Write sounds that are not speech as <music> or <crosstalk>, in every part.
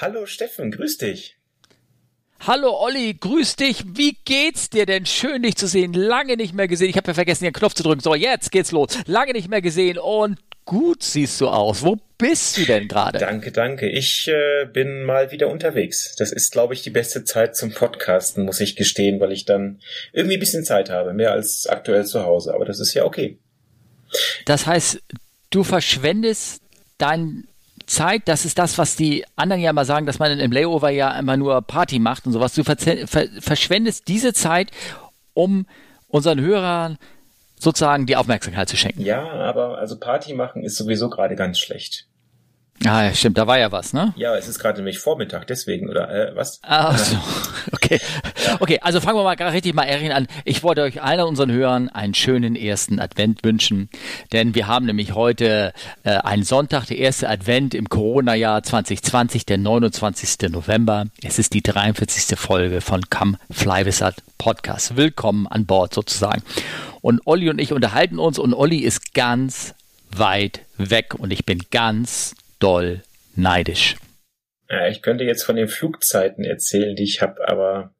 Hallo Steffen, grüß dich. Hallo Olli, grüß dich. Wie geht's dir denn? Schön dich zu sehen. Lange nicht mehr gesehen. Ich habe ja vergessen, den Knopf zu drücken. So, jetzt geht's los. Lange nicht mehr gesehen und gut siehst du aus. Wo bist du denn gerade? Danke, danke. Ich äh, bin mal wieder unterwegs. Das ist, glaube ich, die beste Zeit zum Podcasten, muss ich gestehen, weil ich dann irgendwie ein bisschen Zeit habe. Mehr als aktuell zu Hause. Aber das ist ja okay. Das heißt, du verschwendest dein Zeit, das ist das, was die anderen ja immer sagen, dass man im Layover ja immer nur Party macht und sowas. Du ver ver verschwendest diese Zeit, um unseren Hörern sozusagen die Aufmerksamkeit zu schenken. Ja, aber also Party machen ist sowieso gerade ganz schlecht. Ah, ja, stimmt, da war ja was, ne? Ja, es ist gerade nämlich Vormittag, deswegen, oder äh, was? Ah, so. <laughs> okay. Okay, also fangen wir mal gerade richtig mal Erin an. Ich wollte euch allen unseren Hörern einen schönen ersten Advent wünschen, denn wir haben nämlich heute äh, einen Sonntag, der erste Advent im Corona-Jahr 2020, der 29. November. Es ist die 43. Folge von Come Fly Wizard Podcast. Willkommen an Bord sozusagen. Und Olli und ich unterhalten uns und Olli ist ganz weit weg und ich bin ganz doll neidisch. Ja, ich könnte jetzt von den Flugzeiten erzählen, die ich habe, aber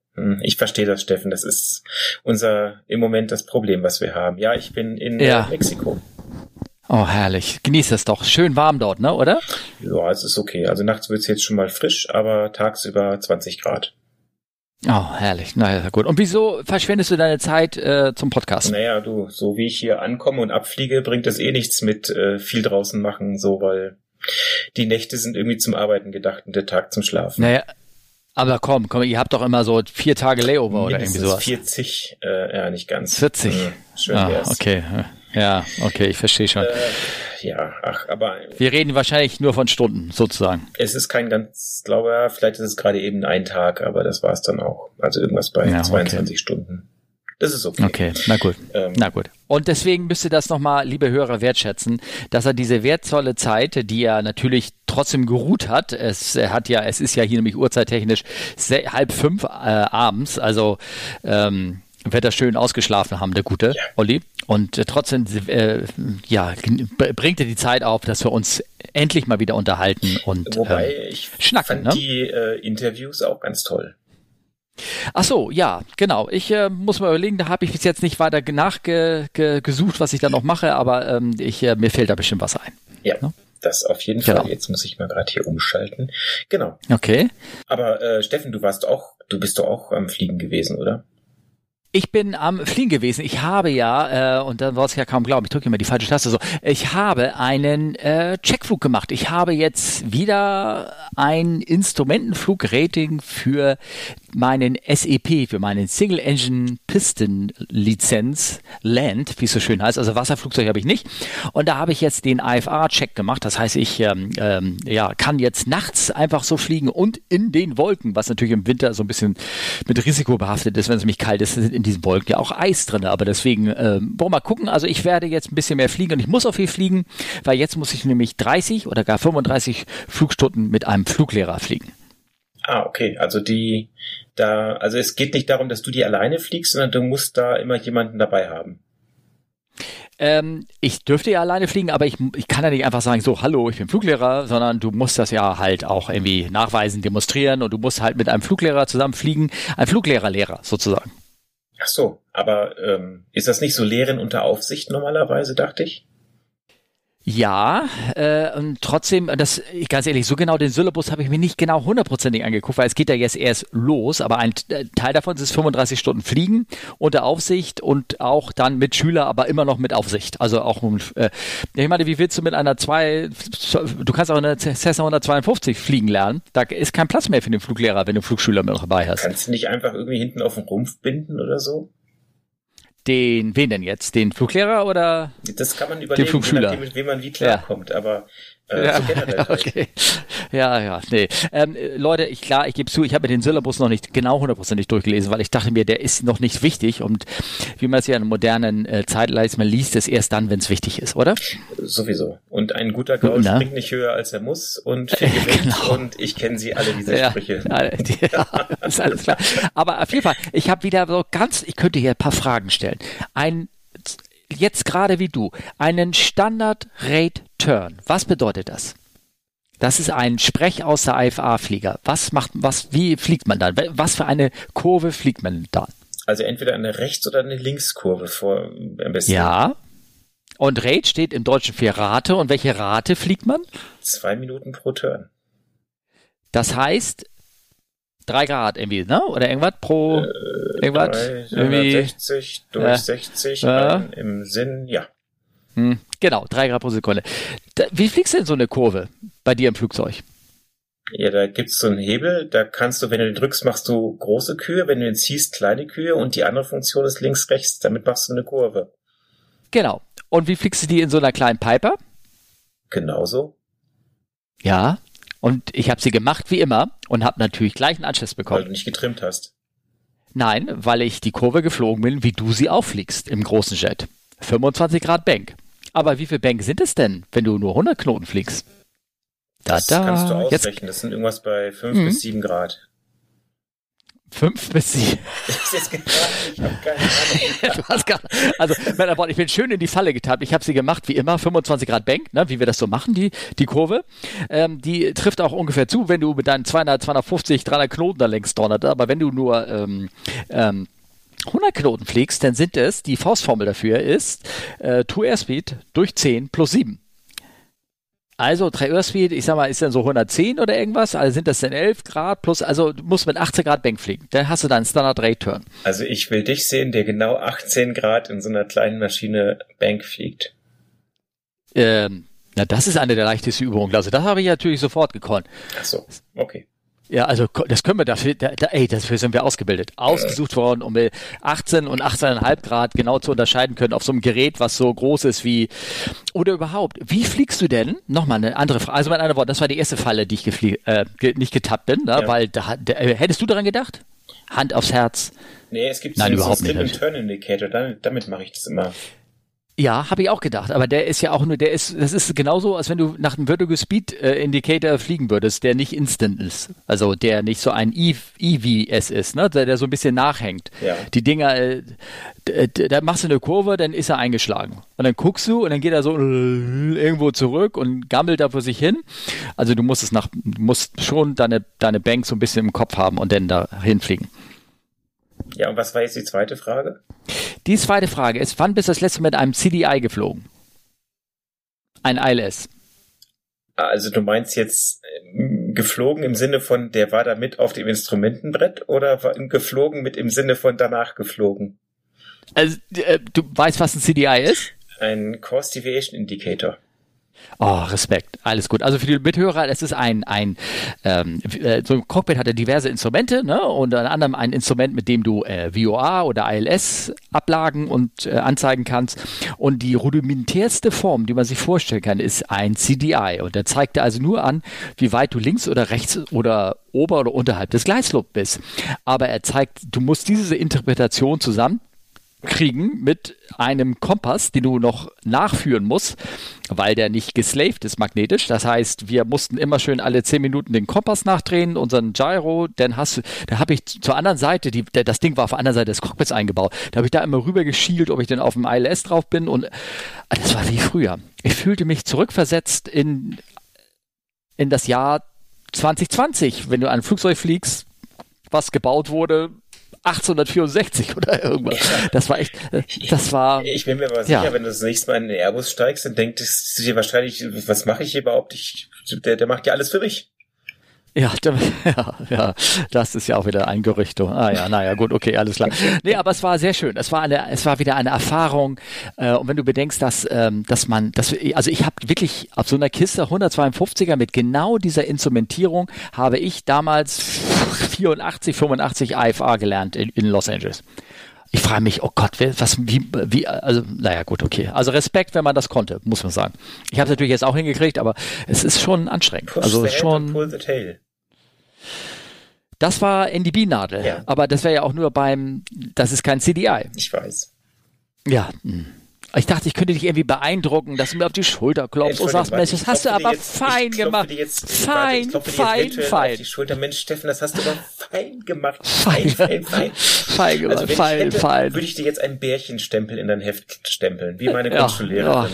ich verstehe das, Steffen. Das ist unser im Moment das Problem, was wir haben. Ja, ich bin in ja. Mexiko. Oh, herrlich. Genieß es doch. Schön warm dort, ne, oder? Ja, es ist okay. Also nachts wird es jetzt schon mal frisch, aber tagsüber 20 Grad. Oh, herrlich. Naja, gut. Und wieso verschwendest du deine Zeit äh, zum Podcast? Naja, du, so wie ich hier ankomme und abfliege, bringt das eh nichts mit äh, viel draußen machen, so, weil die Nächte sind irgendwie zum Arbeiten gedacht und der Tag zum Schlafen. Naja, aber komm, komm, ihr habt doch immer so vier Tage Layover oder irgendwie sowas. 40, äh, ja, nicht ganz. 40? Hm, schön ah, wär's. Okay, ja, okay, ich verstehe schon. Äh, ja, ach, aber. Wir reden wahrscheinlich nur von Stunden, sozusagen. Es ist kein ganz, glaube ja, vielleicht ist es gerade eben ein Tag, aber das war es dann auch. Also irgendwas bei ja, 22 okay. Stunden. Das ist okay. Okay, na gut. Ähm, na gut. Und deswegen müsst ihr das nochmal, liebe Hörer, wertschätzen, dass er diese wertvolle Zeit, die er natürlich trotzdem geruht hat, es hat ja, es ist ja hier nämlich uhrzeittechnisch halb fünf äh, abends, also ähm, wird er schön ausgeschlafen haben, der gute ja. Olli. Und äh, trotzdem, äh, ja, bringt er die Zeit auf, dass wir uns endlich mal wieder unterhalten und Wobei, ähm, ich schnacken. Fand ne? die äh, Interviews auch ganz toll. Ach so, ja, genau. Ich äh, muss mal überlegen, da habe ich bis jetzt nicht weiter nachgesucht, was ich da noch mache, aber ähm, ich, äh, mir fällt da bestimmt was ein. Ja. Ne? Das auf jeden genau. Fall. Jetzt muss ich mal gerade hier umschalten. Genau. Okay. Aber äh, Steffen, du warst auch, du bist doch auch am Fliegen gewesen, oder? Ich bin am Fliegen gewesen. Ich habe ja, äh, und dann war es ja kaum glauben, ich drücke immer die falsche Taste so, ich habe einen äh, Checkflug gemacht. Ich habe jetzt wieder ein Instrumentenflugrating für meinen SEP, für meinen Single Engine Piston Lizenz Land, wie es so schön heißt. Also Wasserflugzeug habe ich nicht. Und da habe ich jetzt den IFR-Check gemacht. Das heißt, ich ähm, ähm, ja, kann jetzt nachts einfach so fliegen und in den Wolken, was natürlich im Winter so ein bisschen mit Risiko behaftet ist, wenn es nämlich kalt ist in diesen Wolken ja auch Eis drin. Aber deswegen, äh, wollen wir mal gucken. Also ich werde jetzt ein bisschen mehr fliegen und ich muss auch viel fliegen, weil jetzt muss ich nämlich 30 oder gar 35 Flugstunden mit einem Fluglehrer fliegen. Ah, okay. Also die, da, also es geht nicht darum, dass du die alleine fliegst, sondern du musst da immer jemanden dabei haben. Ähm, ich dürfte ja alleine fliegen, aber ich, ich kann ja nicht einfach sagen, so, hallo, ich bin Fluglehrer, sondern du musst das ja halt auch irgendwie nachweisen, demonstrieren und du musst halt mit einem Fluglehrer zusammen fliegen, ein Fluglehrerlehrer sozusagen. Ach so, aber ähm, ist das nicht so Lehren unter Aufsicht normalerweise, dachte ich? Ja, äh, und trotzdem, das ganz ehrlich, so genau den Syllabus habe ich mir nicht genau hundertprozentig angeguckt, weil es geht ja jetzt erst los, aber ein äh, Teil davon ist 35 Stunden Fliegen unter Aufsicht und auch dann mit Schüler, aber immer noch mit Aufsicht. Also auch, äh, ich meine, wie willst du mit einer zwei, du kannst auch eine Cessna 152 fliegen lernen, da ist kein Platz mehr für den Fluglehrer, wenn du Flugschüler mit dabei hast. Kannst du nicht einfach irgendwie hinten auf den Rumpf binden oder so? Den, wen denn jetzt? Den Fluglehrer oder das kann man überlegen, den Flugschüler? mit wem man wie klarkommt, ja. aber äh, ja, so <laughs> okay. Ja, ja, nee. Ähm, Leute, ich klar, ich gebe zu, ich habe mir den Syllabus noch nicht genau hundertprozentig durchgelesen, weil ich dachte mir, der ist noch nicht wichtig und wie man es ja in modernen äh, Zeit leist, man liest es erst dann, wenn es wichtig ist, oder? Sowieso. Und ein guter Gaul Na? springt nicht höher, als er muss und viel <laughs> genau. und ich kenne sie alle, diese ja, Sprüche. <laughs> Ja, ist alles klar. Aber auf jeden Fall, ich habe wieder so ganz, ich könnte hier ein paar Fragen stellen. Ein jetzt gerade wie du, einen Standard Rate Turn. Was bedeutet das? Das ist ein Sprech aus der IFA-Flieger. Was macht, was, wie fliegt man dann? Was für eine Kurve fliegt man da? Also entweder eine Rechts- oder eine Linkskurve vor am besten. Ja. Und Rate steht im Deutschen für Rate. Und welche Rate fliegt man? Zwei Minuten pro Turn. Das heißt, drei Grad irgendwie, ne? Oder irgendwas pro Äh, irgendwas? drei- Irgendwie, 60 durch äh, 60 ja. ein, im Sinn, ja. hm, genau, drei Grad pro Sekunde. Da, wie fliegst du denn so eine Kurve bei dir im Flugzeug? Ja, da gibt's so einen Hebel, da kannst du, wenn du den drückst, machst du große Kühe, wenn du den ziehst, kleine Kühe und die andere Funktion ist links, rechts, damit machst du eine Kurve. Genau. Und wie fliegst du die in so einer kleinen Piper? Genauso. Ja. Und ich habe sie gemacht wie immer und habe natürlich gleich einen Anschluss Weil bekommen. du nicht getrimmt hast. Nein, weil ich die Kurve geflogen bin, wie du sie auffliegst im großen Jet. 25 Grad Bank. Aber wie viel Bank sind es denn, wenn du nur 100 Knoten fliegst? Da, Das kannst du da. Jetzt ausrechnen. Das sind irgendwas bei 5 Mhm. bis 7 Grad. 5 bis 7. <laughs> Das ist jetzt gerade, ich habe keine Ahnung. <laughs> Du hast gar, also, Männer, ich bin schön in die Falle getappt. Ich habe sie gemacht, wie immer, 25 Grad Bank, ne, wie wir das so machen, die, die Kurve. Ähm, die trifft auch ungefähr zu, wenn du mit deinen 200, 250, 300 Knoten da längst donnert. Aber wenn du nur ähm, ähm, 100 Knoten fliegst, dann sind es, die Faustformel dafür ist, äh, True Airspeed durch 10 plus 7. Also True Airspeed, ich sag mal, ist dann so 110 oder irgendwas, also sind das dann 11 Grad plus, also du musst mit 18 Grad Bank fliegen. Dann hast du deinen Standard Rate Turn. Also ich will dich sehen, der genau 18 Grad in so einer kleinen Maschine Bank fliegt. Ähm, na, das ist eine der leichtesten Übungen. Also das habe ich natürlich sofort gekonnt. Ach so, okay. Ja, also das können wir dafür, da, da, ey, dafür sind wir ausgebildet. Ausgesucht worden, um wir 18 und 18,5 Grad genau zu unterscheiden können auf so einem Gerät, was so groß ist wie, oder überhaupt. Wie fliegst du denn? Nochmal eine andere Frage. Also mit einer Wort, das war die erste Falle, die ich geflie äh, ge nicht getappt bin, ne? Ja. weil da, da, äh, hättest du daran gedacht? Hand aufs Herz. Nee, es gibt Nein, so überhaupt einen nicht. Slip and Turn Indicator, damit, damit mache ich das immer. Ja, habe ich auch gedacht, aber der ist ja auch nur, der ist, das ist genauso, als wenn du nach einem Vertigo Speed äh, Indicator fliegen würdest, der nicht instant ist. Also der nicht so ein E- EVS ist, ne? Der, der so ein bisschen nachhängt. Ja. Die Dinger, äh, da machst du eine Kurve, dann ist er eingeschlagen. Und dann guckst du und dann geht er so irgendwo zurück und gammelt da vor sich hin. Also du musst es nach, musst schon deine, deine Bank so ein bisschen im Kopf haben und dann da hinfliegen. Ja, und was war jetzt die zweite Frage? Die zweite Frage ist, wann bist du das letzte Mal mit einem CDI geflogen? Ein ILS. Also du meinst jetzt ähm, geflogen im Sinne von, der war da mit auf dem Instrumentenbrett oder geflogen mit im Sinne von danach geflogen? Also, äh, du weißt, was ein CDI ist? Ein Course Deviation Indicator. Oh, Respekt. Alles gut. Also für die Mithörer, es ist ein, ein ähm, äh, so ein Cockpit hat ja diverse Instrumente, ne? Und unter anderem ein Instrument, mit dem du äh, VOA oder ILS ablagen und äh, anzeigen kannst. Und die rudimentärste Form, die man sich vorstellen kann, ist ein CDI. Und der zeigt dir also nur an, wie weit du links oder rechts oder ober oder unterhalb des Gleislob bist. Aber er zeigt, du musst diese Interpretation zusammen kriegen mit einem Kompass, den du noch nachführen musst, weil der nicht geslaved ist magnetisch. Das heißt, wir mussten immer schön alle zehn Minuten den Kompass nachdrehen, unseren Gyro. Dann hast du, da habe ich zur anderen Seite, die, das Ding war auf der anderen Seite des Cockpits eingebaut. Da habe ich da immer rüber geschielt, ob ich denn auf dem ILS drauf bin und ah, das war wie früher. Ich fühlte mich zurückversetzt in in das Jahr 2020, wenn du ein Flugzeug fliegst, was gebaut wurde 1864 oder irgendwas. Das war echt, äh, das war, Ich bin mir aber sicher, Ja. wenn du das nächste Mal in den Airbus steigst, dann denkt es dir wahrscheinlich, was mache ich hier überhaupt? Ich, der, der macht ja alles für mich. Ja, <laughs> ja, ja, das ist ja auch wieder ein Gerücht. Ah ja, naja, gut, okay, alles klar. Nee, aber es war sehr schön. Es war eine, es war wieder eine Erfahrung. Äh, und wenn du bedenkst, dass, ähm, dass man, dass, also ich habe wirklich auf so einer Kiste 152er mit genau dieser Instrumentierung habe ich damals 84, 85 IFA gelernt in, in Los Angeles. Ich frage mich, oh Gott, was, wie, wie, also, naja, gut, okay. Also Respekt, wenn man das konnte, muss man sagen. Ich habe es natürlich jetzt auch hingekriegt, aber es ist schon anstrengend. Push also schon. pull the tail. Das war NDB-Nadel, Ja. aber das wäre ja auch nur beim, das ist kein CDI. Ich weiß. Ja. hm. Ich dachte, ich könnte dich irgendwie beeindrucken, dass du mir auf die Schulter klopfst und sagst, warte, Mensch, das hast du aber jetzt- fein gemacht. Jetzt, warte, fein, ich klopfe dir fein, fein. Auf die Schulter. Mensch, Steffen, das hast du aber fein gemacht. Fein. Fein, fein, fein. <laughs> Fein gemacht, Also fein, ich hätte, fein. würde ich dir jetzt einen Bärchenstempel in dein Heft stempeln, wie meine Ja, Grundschullehrerin.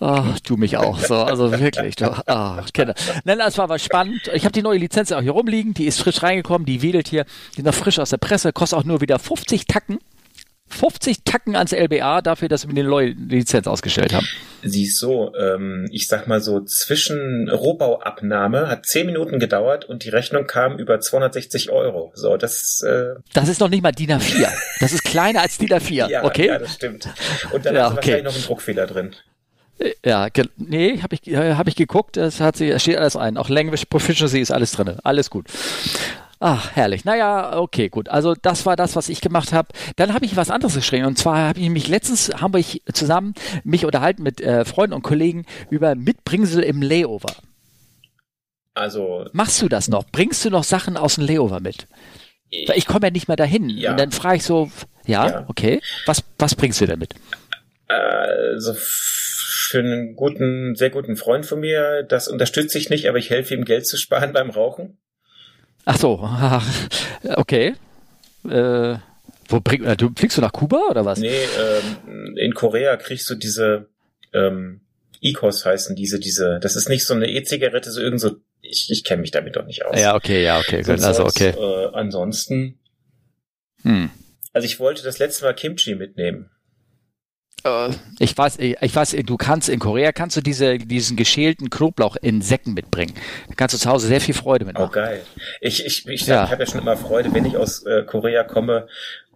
Oh, du mich auch. So, also wirklich. Du, oh, ich kenne. Nein, das war aber spannend. Ich habe die neue Lizenz auch hier rumliegen. Die ist frisch reingekommen. Die wedelt hier. Die ist noch frisch aus der Presse. Kostet auch nur wieder 50 Tacken. 50 Tacken ans LBA dafür, dass wir die neue Lizenz ausgestellt haben. Siehst so, ähm, ich sag mal so, zwischen Rohbauabnahme hat 10 Minuten gedauert und die Rechnung kam über 260 Euro. So, das äh Das ist noch nicht mal DIN A4. Das ist kleiner als DIN A4, ja, okay? Ja, das stimmt. Und dann ja, hast du okay. wahrscheinlich noch einen Druckfehler drin. Ja, nee, habe ich, hab ich geguckt, es hat sie, steht alles ein. Auch Language Proficiency ist alles drin. Alles gut. Ach, herrlich. Naja, okay, gut. Also das war das, was ich gemacht habe. Dann habe ich was anderes geschrieben. Und zwar habe ich mich letztens, haben wir zusammen mich unterhalten mit äh, Freunden und Kollegen über Mitbringsel im Layover. Also. Machst du das noch? Bringst du noch Sachen aus dem Layover mit? Weil ich komme ja nicht mehr dahin. Ja. Und dann frage ich so, ja, Ja. okay. Was, was bringst du denn mit? Also für einen guten, sehr guten Freund von mir, das unterstütze ich nicht, aber ich helfe ihm Geld zu sparen <laughs> beim Rauchen. Ach so, okay. Äh, wo bring, äh, du fliegst du nach Kuba oder was? Nee, ähm, in Korea kriegst du diese ähm, ICOS heißen diese, diese, das ist nicht so eine E-Zigarette, so irgend so, ich, ich kenne mich damit doch nicht aus. Ja, okay, ja, okay, gut. Also okay. Äh, ansonsten, Hm. also ich wollte das letzte Mal Kimchi mitnehmen. Äh, Ich weiß, ich weiß, du kannst in Korea kannst du diese, diesen geschälten Knoblauch in Säcken mitbringen. Da kannst du zu Hause sehr viel Freude Oh, mitmachen. geil. Ich, ich, ich, Ja. ich habe ja schon immer Freude, wenn ich aus äh, Korea komme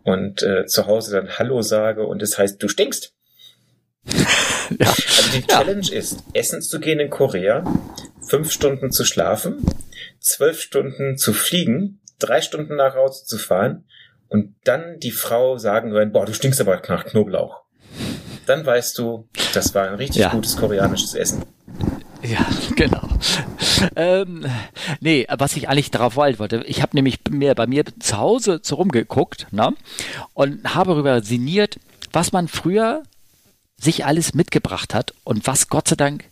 und äh, zu Hause dann Hallo sage und es heißt, du stinkst. <laughs> Ja. Also die Ja. Challenge ist, essen zu gehen in Korea, fünf Stunden zu schlafen, zwölf Stunden zu fliegen, drei Stunden nach Hause zu fahren und dann die Frau sagen hören, boah, du stinkst aber nach Knoblauch. Dann weißt du, das war ein richtig Ja. gutes koreanisches Essen. Ja, genau. Ähm, nee, was ich eigentlich darauf wollte, ich habe nämlich mehr bei mir zu Hause so rumgeguckt ne, und habe darüber sinniert, was man früher sich alles mitgebracht hat und was Gott sei Dank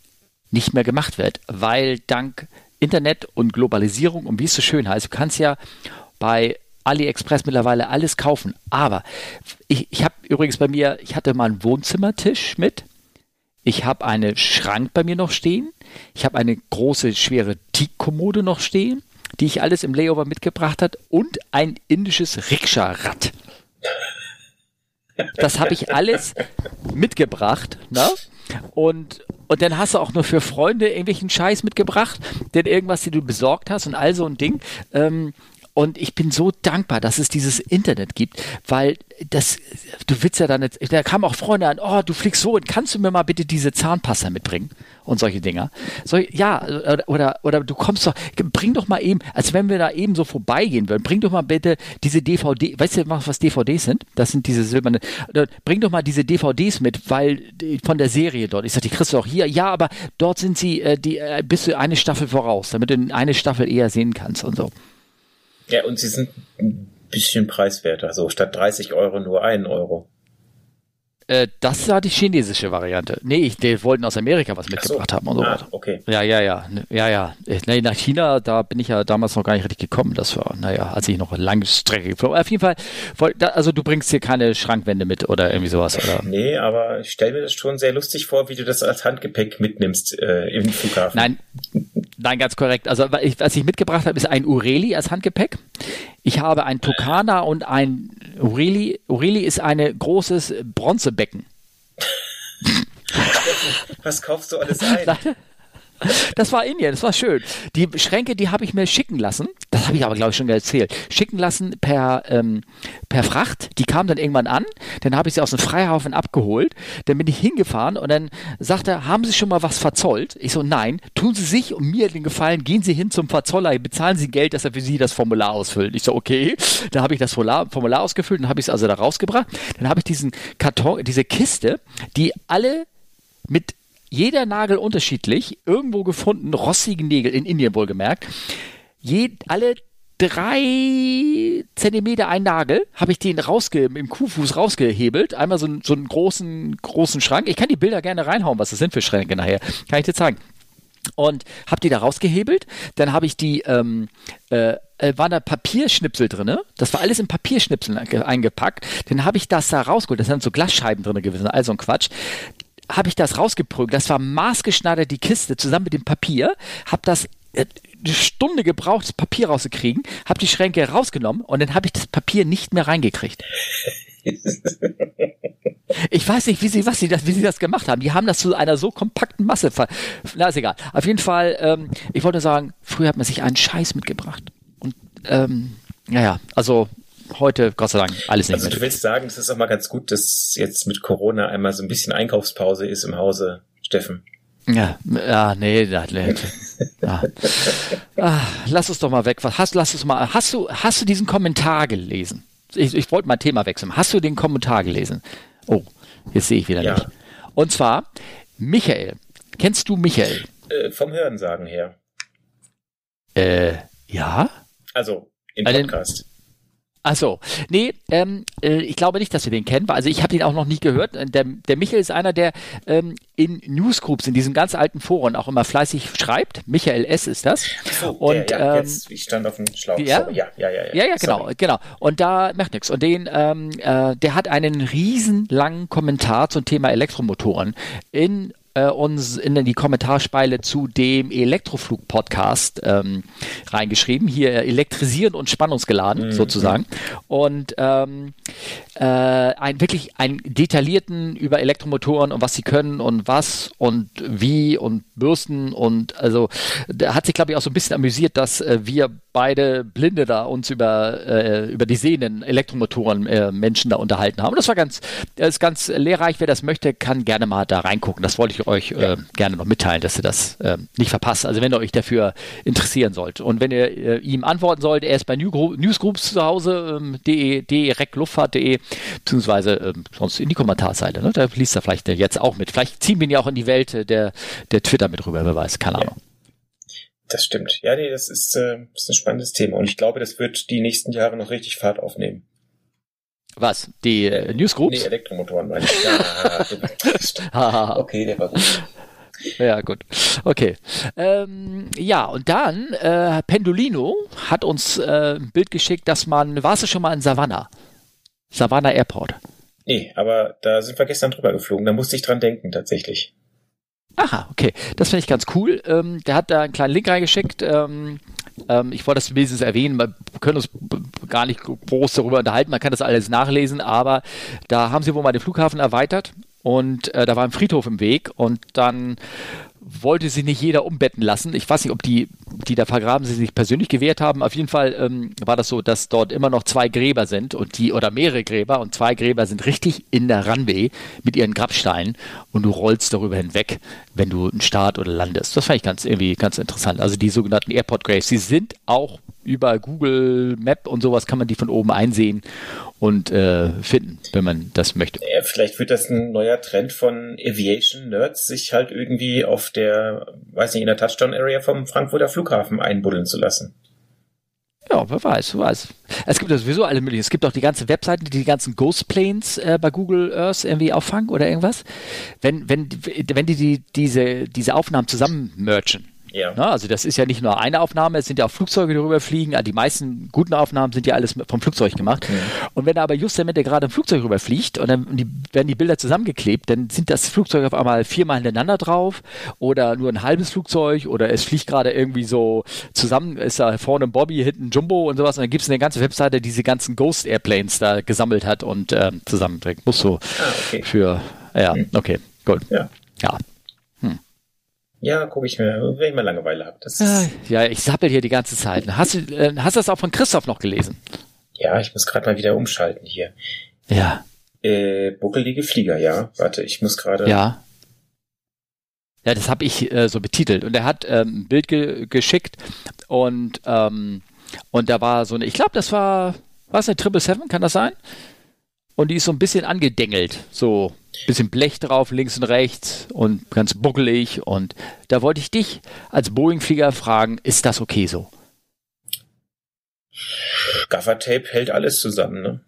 nicht mehr gemacht wird, weil dank Internet und Globalisierung und wie es so schön heißt, du kannst ja bei AliExpress mittlerweile alles kaufen. Aber ich, ich habe übrigens bei mir, ich hatte mal einen Wohnzimmertisch mit. Ich habe eine Schrank bei mir noch stehen. Ich habe eine große, schwere Teakkommode noch stehen, die ich alles im Layover mitgebracht hat und ein indisches Rikscha-Rad. Das habe ich alles mitgebracht. Ne? Und, und dann hast du auch nur für Freunde irgendwelchen Scheiß mitgebracht, denn irgendwas, den du besorgt hast und all so ein Ding. Ähm, und ich bin so dankbar, dass es dieses Internet gibt, weil das, du willst ja dann jetzt, da kamen auch Freunde an, oh, du fliegst so und kannst du mir mal bitte diese Zahnpasta mitbringen und solche Dinger. So, ja, oder, oder, oder du kommst doch, bring doch mal eben, als wenn wir da eben so vorbeigehen würden, bring doch mal bitte diese DVD, weißt du, was DVDs sind? Das sind diese silberne, oder bring doch mal diese DVDs mit, weil von der Serie dort. Ich sag, die kriegst du auch hier, ja, aber dort sind sie, äh, die, äh, bist du eine Staffel voraus, damit du eine Staffel eher sehen kannst und so. Ja, und sie sind ein bisschen preiswerter. So statt 30 Euro nur 1 Euro. Äh, das war die chinesische Variante. Nee, ich, die wollten aus Amerika was Ach so. mitgebracht haben und so Ah, okay. Ja, ja, ja, ja, ja. Nee, nach China, da bin ich ja damals noch gar nicht richtig gekommen. Das war, naja, als ich noch lange Strecke geflogen Auf jeden Fall, also du bringst hier keine Schrankwände mit oder irgendwie sowas, oder? Nee, aber ich stelle mir das schon sehr lustig vor, wie du das als Handgepäck mitnimmst äh, im Flughafen. Nein, nein, ganz korrekt. Also was ich mitgebracht habe, ist ein Ureli als Handgepäck. Ich habe ein Tucana und ein Ureli. Ureli ist ein großes Bronzebecken. <laughs> Was kaufst du alles ein? <laughs> Das war Indien, das war schön. Die Schränke, die habe ich mir schicken lassen. Das habe ich aber, glaube ich, schon erzählt. Schicken lassen per, ähm, per Fracht. Die kamen dann irgendwann an. Dann habe ich sie aus dem Freihafen abgeholt. Dann bin ich hingefahren und dann sagte er, haben Sie schon mal was verzollt? Ich so, nein. Tun Sie sich und mir den Gefallen, gehen Sie hin zum Verzoller, bezahlen Sie Geld, dass er für Sie das Formular ausfüllt. Ich so, okay. Da habe ich das Formular, Formular ausgefüllt und habe ich es also da rausgebracht. Dann habe ich diesen Karton, diese Kiste, die alle mit jeder Nagel unterschiedlich, irgendwo gefunden, rostigen Nägel, in Indien wohlgemerkt. Je, alle drei Zentimeter ein Nagel, habe ich den rausge, im Kuhfuß rausgehebelt. Einmal so, einen- so einen großen, großen Schrank. Ich kann die Bilder gerne reinhauen, was das sind für Schränke nachher. Kann ich dir zeigen. Und habe die da rausgehebelt. Dann habe ich die, ähm, äh, äh, waren da Papierschnipsel drinne. Das war alles in Papierschnipseln einge- eingepackt. Dann habe ich das da rausgeholt. Da sind so Glasscheiben drinne gewesen, also ein Quatsch habe ich das rausgeprügelt. Das war maßgeschneidert die Kiste zusammen mit dem Papier. Habe das äh, eine Stunde gebraucht, das Papier rauszukriegen, habe die Schränke rausgenommen und dann habe ich das Papier nicht mehr reingekriegt. Ich weiß nicht, wie sie, was sie das, wie sie das gemacht haben. Die haben das zu einer so kompakten Masse. Ver Na, ist egal. Auf jeden Fall, ähm, ich wollte sagen, früher hat man sich einen Scheiß mitgebracht. Und, ähm, naja, also heute, Gott sei Dank, alles nicht also mehr. Du willst sagen, es ist auch mal ganz gut, dass jetzt mit Corona einmal so ein bisschen Einkaufspause ist im Hause, Steffen. Ja, ja, nee, das, <laughs> ja. Ah, lass uns doch mal weg. Was hast, lass uns mal. Hast du, hast du diesen Kommentar gelesen? Ich, ich wollte mal Thema wechseln. Hast du den Kommentar gelesen? Oh, jetzt sehe ich wieder ja. nicht. Und zwar Michael. Kennst du Michael? Äh, vom Hörensagen her. Äh, ja. Also im Podcast. Achso, nee, ähm, äh, ich glaube nicht, dass wir den kennen. Also ich habe ihn auch noch nie gehört. Äh, der, der Michael ist einer, der ähm, in Newsgroups, in diesen ganz alten Foren auch immer fleißig schreibt. Michael S. ist das. So, und der, ja, ähm, jetzt, ich stand auf dem Schlauch. Ja, ja, ja, ja, ja. Ja, ja, genau, Sorry. genau. Und da macht nichts. Und den, ähm, äh, der hat einen riesen langen Kommentar zum Thema Elektromotoren in äh, uns in die Kommentarspeile zu dem Elektroflug-Podcast ähm, reingeschrieben. Hier elektrisieren und spannungsgeladen mhm. sozusagen. Und ähm, äh, ein wirklich einen detaillierten über Elektromotoren und was sie können und was und wie und Bürsten und also da hat sich glaube ich auch so ein bisschen amüsiert, dass äh, wir beide Blinde da uns über äh, über die sehenden Elektromotoren äh, Menschen da unterhalten haben. Das war ganz ist ganz lehrreich. Wer das möchte, kann gerne mal da reingucken. Das wollte ich euch ja. äh, gerne noch mitteilen, dass ihr das äh, nicht verpasst. Also wenn ihr euch dafür interessieren sollt und wenn ihr äh, ihm antworten sollt, er ist bei Newsgroups zu Hause, ähm, de, beziehungsweise ähm, sonst in die Kommentarseite. Ne? Da liest er vielleicht jetzt auch mit. Vielleicht ziehen wir ihn ja auch in die Welt der, der Twitter mit rüber, wer weiß, keine Ahnung. Das stimmt. Ja, nee, das ist, äh, ist ein spannendes Thema. Und ich glaube, das wird die nächsten Jahre noch richtig Fahrt aufnehmen. Was? Die äh, Newsgroups? Nee, Elektromotoren meine ich. Ja, <laughs> okay, der war gut. Ja, gut. Okay. Ähm, ja, und dann, äh, Pendolino hat uns äh, ein Bild geschickt, dass man, warst du schon mal in Savannah? Savannah Airport. Nee, aber da sind wir gestern drüber geflogen, da musste ich dran denken, tatsächlich. Aha, okay. Das finde ich ganz cool. Ähm, der hat da einen kleinen Link reingeschickt. Ähm, ähm, ich wollte das wenigstens erwähnen. Wir können uns gar nicht groß darüber unterhalten. Man kann das alles nachlesen, aber da haben sie wohl mal den Flughafen erweitert und äh, da war ein Friedhof im Weg und dann wollte sich nicht jeder umbetten lassen. Ich weiß nicht, ob die, die da vergraben sie sich persönlich gewehrt haben. Auf jeden Fall ähm, war das so, dass dort immer noch zwei Gräber sind und die, oder mehrere Gräber und zwei Gräber sind richtig in der Runway mit ihren Grabsteinen und du rollst darüber hinweg, wenn du einen Start oder landest. Das fand ich ganz irgendwie ganz interessant. Also die sogenannten Airport Graves, sie sind auch über Google Map und sowas kann man die von oben einsehen und äh, finden, wenn man das möchte. Ja, vielleicht wird das ein neuer Trend von Aviation Nerds, sich halt irgendwie auf der, weiß nicht, in der Touchdown Area vom Frankfurter Flughafen einbuddeln zu lassen. Ja, wer weiß, wer weiß. Es gibt ja sowieso alle möglichen. Es gibt auch die ganzen Webseiten, die die ganzen Ghost Planes äh, bei Google Earth irgendwie auffangen oder irgendwas. Wenn, wenn, wenn die, die diese, diese Aufnahmen zusammen merchen, ja. Na, also das ist ja nicht nur eine Aufnahme, es sind ja auch Flugzeuge, die rüberfliegen. Die meisten guten Aufnahmen sind ja alles vom Flugzeug gemacht. Mhm. Und wenn aber just der gerade im Flugzeug rüberfliegt und dann die, werden die Bilder zusammengeklebt, dann sind das Flugzeug auf einmal viermal hintereinander drauf oder nur ein halbes Flugzeug oder es fliegt gerade irgendwie so zusammen, ist da vorne ein Bobby, hinten ein Jumbo und sowas. Und dann gibt es eine ganze Webseite, die diese ganzen Ghost Airplanes da gesammelt hat und ähm, zusammenträgt. Muss so ah, okay. für, ja, mhm. okay, gut. Ja. ja. Ja, gucke ich mir, wenn ich mal Langeweile habe. Ah, ja, ich sappel hier die ganze Zeit. Hast du, äh, hast du das auch von Christoph noch gelesen? Ja, ich muss gerade mal wieder umschalten hier. Ja. Äh, buckelige Flieger, ja. Warte, ich muss gerade. Ja. Ja, das habe ich äh, so betitelt. Und er hat ähm, ein Bild ge geschickt und, ähm, und da war so eine, ich glaube, das war, war es eine Triple Seven, kann das sein? Und die ist so ein bisschen angedengelt, so bisschen Blech drauf, links und rechts und ganz buckelig. Und da wollte ich dich als Boeing-Flieger fragen, ist das okay so? Gaffertape hält alles zusammen, ne?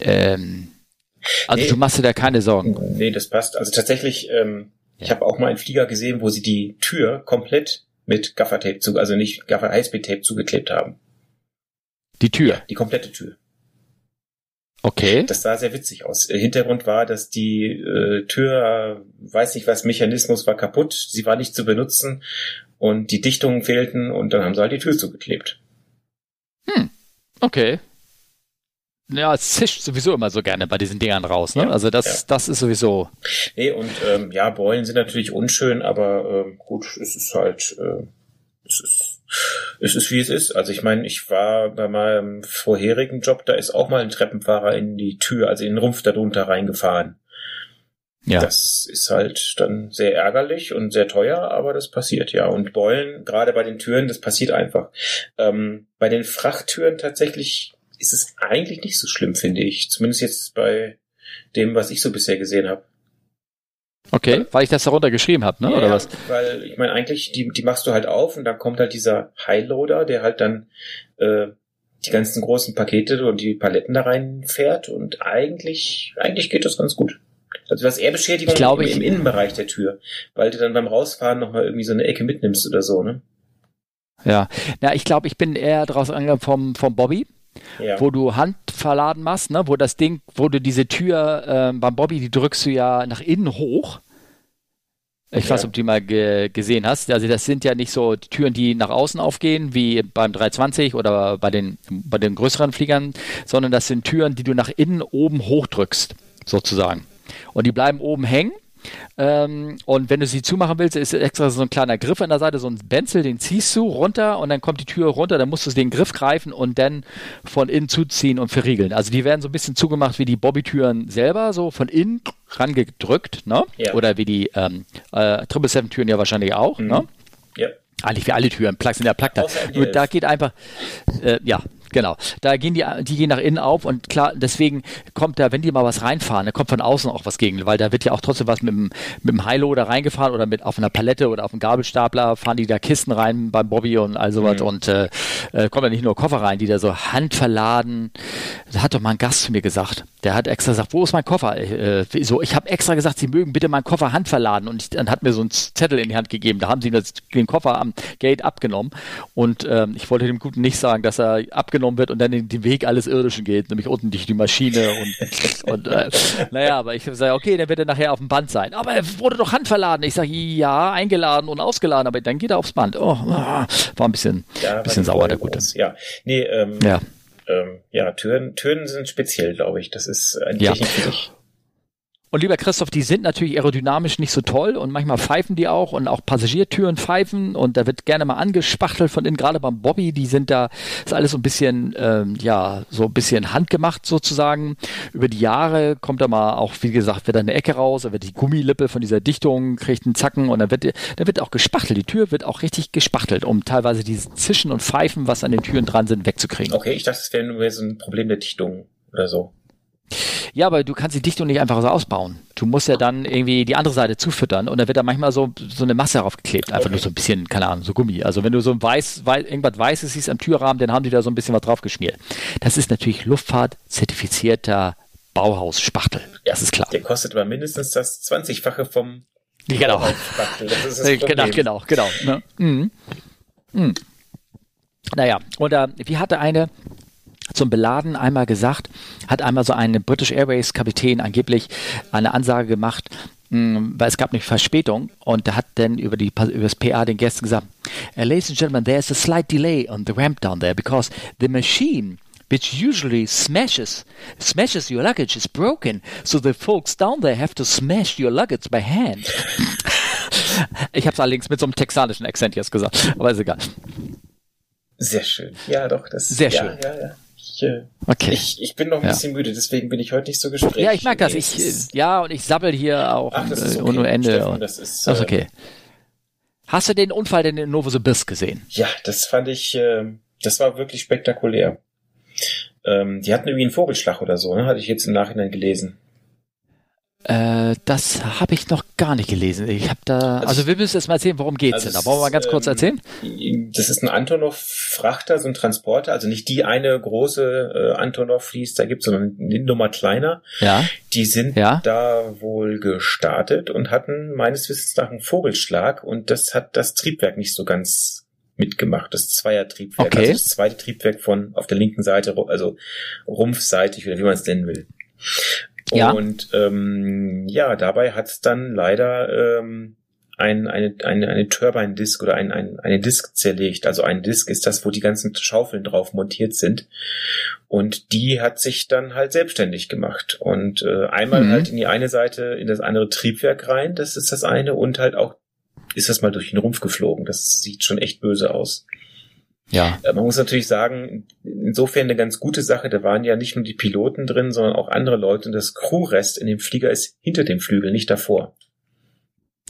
Ähm, also nee, du machst dir da keine Sorgen. Nee, das passt. Also tatsächlich, ähm, ja. ich habe auch mal einen Flieger gesehen, wo sie die Tür komplett mit Gaffertape zu, also nicht Gaffer Highspeed Tape zugeklebt haben. Die Tür? Ja, die komplette Tür. Okay. Das sah sehr witzig aus. Hintergrund war, dass die äh, Tür, weiß nicht was, Mechanismus war kaputt, sie war nicht zu benutzen und die Dichtungen fehlten und dann haben sie halt die Tür zugeklebt. Hm, okay. Ja, es zischt sowieso immer so gerne bei diesen Dingern raus, ne? Ja, also das, ja. das ist sowieso. Nee, und ähm, ja, Beulen sind natürlich unschön, aber ähm, gut, es ist halt, äh, es ist, es ist wie es ist. Also ich meine, ich war bei meinem vorherigen Job, da ist auch mal ein Treppenfahrer in die Tür, also in den Rumpf darunter reingefahren. Ja. Das ist halt dann sehr ärgerlich und sehr teuer, aber das passiert ja. Und Beulen, gerade bei den Türen, das passiert einfach. Ähm, bei den Frachttüren tatsächlich ist es eigentlich nicht so schlimm, finde ich. Zumindest jetzt bei dem, was ich so bisher gesehen habe. Okay, weil ich das darunter geschrieben habe, ne? Ja, Oder was? Weil ich meine, eigentlich, die, die machst du halt auf und dann kommt halt dieser Highloader, der halt dann äh, die ganzen großen Pakete und die Paletten da reinfährt und eigentlich, eigentlich geht das ganz gut. Also du hast eher Beschädigung Ich glaube, im, im Innenbereich der Tür, weil du dann beim Rausfahren nochmal irgendwie so eine Ecke mitnimmst oder so, ne? Ja. Na, ich glaube, ich bin eher draus angegangen vom, vom Bobby, Ja. wo du Handverladen machst, ne? Wo das Ding, wo du diese Tür ähm, beim Bobby, die drückst du ja nach innen hoch. Ich weiß, Ja. ob du die mal ge gesehen hast. Also das sind ja nicht so die Türen, die nach außen aufgehen, wie beim 320 oder bei den, bei den größeren Fliegern, sondern das sind Türen, die du nach innen oben hochdrückst, sozusagen. Und die bleiben oben hängen. Ähm, und wenn du sie zumachen willst, ist extra so ein kleiner Griff an der Seite, so ein Benzel, den ziehst du runter und dann kommt die Tür runter, dann musst du den Griff greifen und dann von innen zuziehen und verriegeln. Also die werden so ein bisschen zugemacht wie die Bobby-Türen selber, so von innen rangedrückt, ne? Ja. Oder wie die ähm, äh, 777-Türen ja wahrscheinlich auch, Mhm. ne? ja. Eigentlich wie alle Türen, Plug sind ja Plug da. Nur da geht einfach, äh, ja, genau. Da gehen die, die gehen nach innen auf und klar, deswegen kommt da, wenn die mal was reinfahren, da kommt von außen auch was gegen, weil da wird ja auch trotzdem was mit dem, mit dem Highloader reingefahren oder mit auf einer Palette oder auf einem Gabelstapler fahren die da Kisten rein beim Bobby und all sowas Mhm. und äh, äh, kommen da nicht nur Koffer rein, die da so handverladen. Da hat doch mal ein Gast zu mir gesagt, der hat extra gesagt, wo ist mein Koffer? Äh, so, ich habe extra gesagt, Sie mögen bitte meinen Koffer handverladen und ich, dann hat mir so ein Zettel in die Hand gegeben. Da haben sie das, den Koffer am Gate abgenommen und ähm, ich wollte dem Guten nicht sagen, dass er abgenommen wird und dann den, den Weg alles Irdischen geht, nämlich unten durch die Maschine und, <laughs> und äh, naja, aber ich sage, okay, dann wird er nachher auf dem Band sein. Aber er wurde doch handverladen. Ich sage, ja, eingeladen und ausgeladen, aber dann geht er aufs Band. Oh, ah, war ein bisschen, Ja, bisschen sauer, der Gute. Ja. Nee, ähm, Ja. Ähm, ja, Türen, Türen sind speziell, glaube ich. Das ist eine Ja. Technik für dich. Und lieber Christoph, die sind natürlich aerodynamisch nicht so toll und manchmal pfeifen die auch und auch Passagiertüren pfeifen und da wird gerne mal angespachtelt von innen, gerade beim Bobby, die sind da, ist alles so ein bisschen, ähm, ja, so ein bisschen handgemacht sozusagen. Über die Jahre kommt da mal auch, wie gesagt, wird da eine Ecke raus, da wird die Gummilippe von dieser Dichtung, kriegt einen Zacken und dann wird, dann wird auch gespachtelt. Die Tür wird auch richtig gespachtelt, um teilweise dieses Zischen und Pfeifen, was an den Türen dran sind, wegzukriegen. Okay, ich dachte, es wäre nur so ein Problem der Dichtung oder so. Ja, aber du kannst die Dichtung nicht einfach so ausbauen. Du musst ja dann irgendwie die andere Seite zufüttern und da wird da manchmal so, so eine Masse draufgeklebt. Einfach Okay. nur so ein bisschen, keine Ahnung, so Gummi. Also wenn du so ein weiß, weiß irgendwas Weißes siehst am Türrahmen, dann haben die da so ein bisschen was draufgeschmiert. Das ist natürlich Luftfahrt-zertifizierter Bauhausspachtel. Das ist klar. Der kostet aber mindestens das 20-fache vom Genau. Spachtel. Das ist das <laughs> Äh, Problem. Genau, genau, genau. Ne? Mhm. Mhm. Naja, und äh, wie hatte eine zum Beladen einmal gesagt, hat einmal so ein British Airways Kapitän angeblich eine Ansage gemacht, mh, weil es gab eine Verspätung und der hat dann über, die, über das PA den Gästen gesagt, "Uh, Ladies and Gentlemen, there's a slight delay on the ramp down there because the machine which usually smashes smashes your luggage is broken, so the folks down there have to smash your luggage by hand. <laughs> Ich habe es allerdings mit so einem texanischen Akzent jetzt gesagt, aber ist egal. Sehr schön. Ja, doch. Das, Sehr ja, schön. Ja, ja. Ich, äh, Okay. ich, ich bin noch ein Ja. bisschen müde, deswegen bin ich heute nicht so gesprächig. Ja, ich merke das. Ich, ist- ja, und ich sabbel hier auch Ach, das ist äh, okay. ohne Ende. Steffen, das ist, das ist äh, okay. Hast du den Unfall denn in Novosibirsk gesehen? Ja, das fand ich, äh, das war wirklich spektakulär. Ähm, die hatten irgendwie einen Vogelschlag oder so, ne? Hatte ich jetzt im Nachhinein gelesen. Äh, das habe ich noch gar nicht gelesen. Ich habe da, Also- also wir müssen jetzt mal erzählen, worum geht's Also denn? Da wollen wir mal ganz kurz ähm, erzählen. Das ist ein Antonov-Frachter, so ein Transporter, also nicht die eine große äh, Antonov fließt, da gibt's sondern eine Nummer kleiner. Ja, Die sind Ja. da wohl gestartet und hatten meines Wissens nach einen Vogelschlag und das hat das Triebwerk nicht so ganz mitgemacht, das Zweier-Triebwerk, Okay. also das zweite Triebwerk von auf der linken Seite, also rumpfseitig oder wie man es nennen will. Ja. Und ähm, ja, dabei hat es dann leider ähm, ein, eine, eine, eine Turbine-Disk oder ein, ein, eine Disk zerlegt. Also ein Disk ist das, wo die ganzen Schaufeln drauf montiert sind. Und die hat sich dann halt selbstständig gemacht. Und äh, einmal Mhm. halt in die eine Seite, in das andere Triebwerk rein, das ist das eine. Und halt auch ist das mal durch den Rumpf geflogen. Das sieht schon echt böse aus. Ja. Äh, Man muss natürlich sagen, insofern eine ganz gute Sache, da waren ja nicht nur die Piloten drin, sondern auch andere Leute und das Crewrest in dem Flieger ist hinter dem Flügel, nicht davor.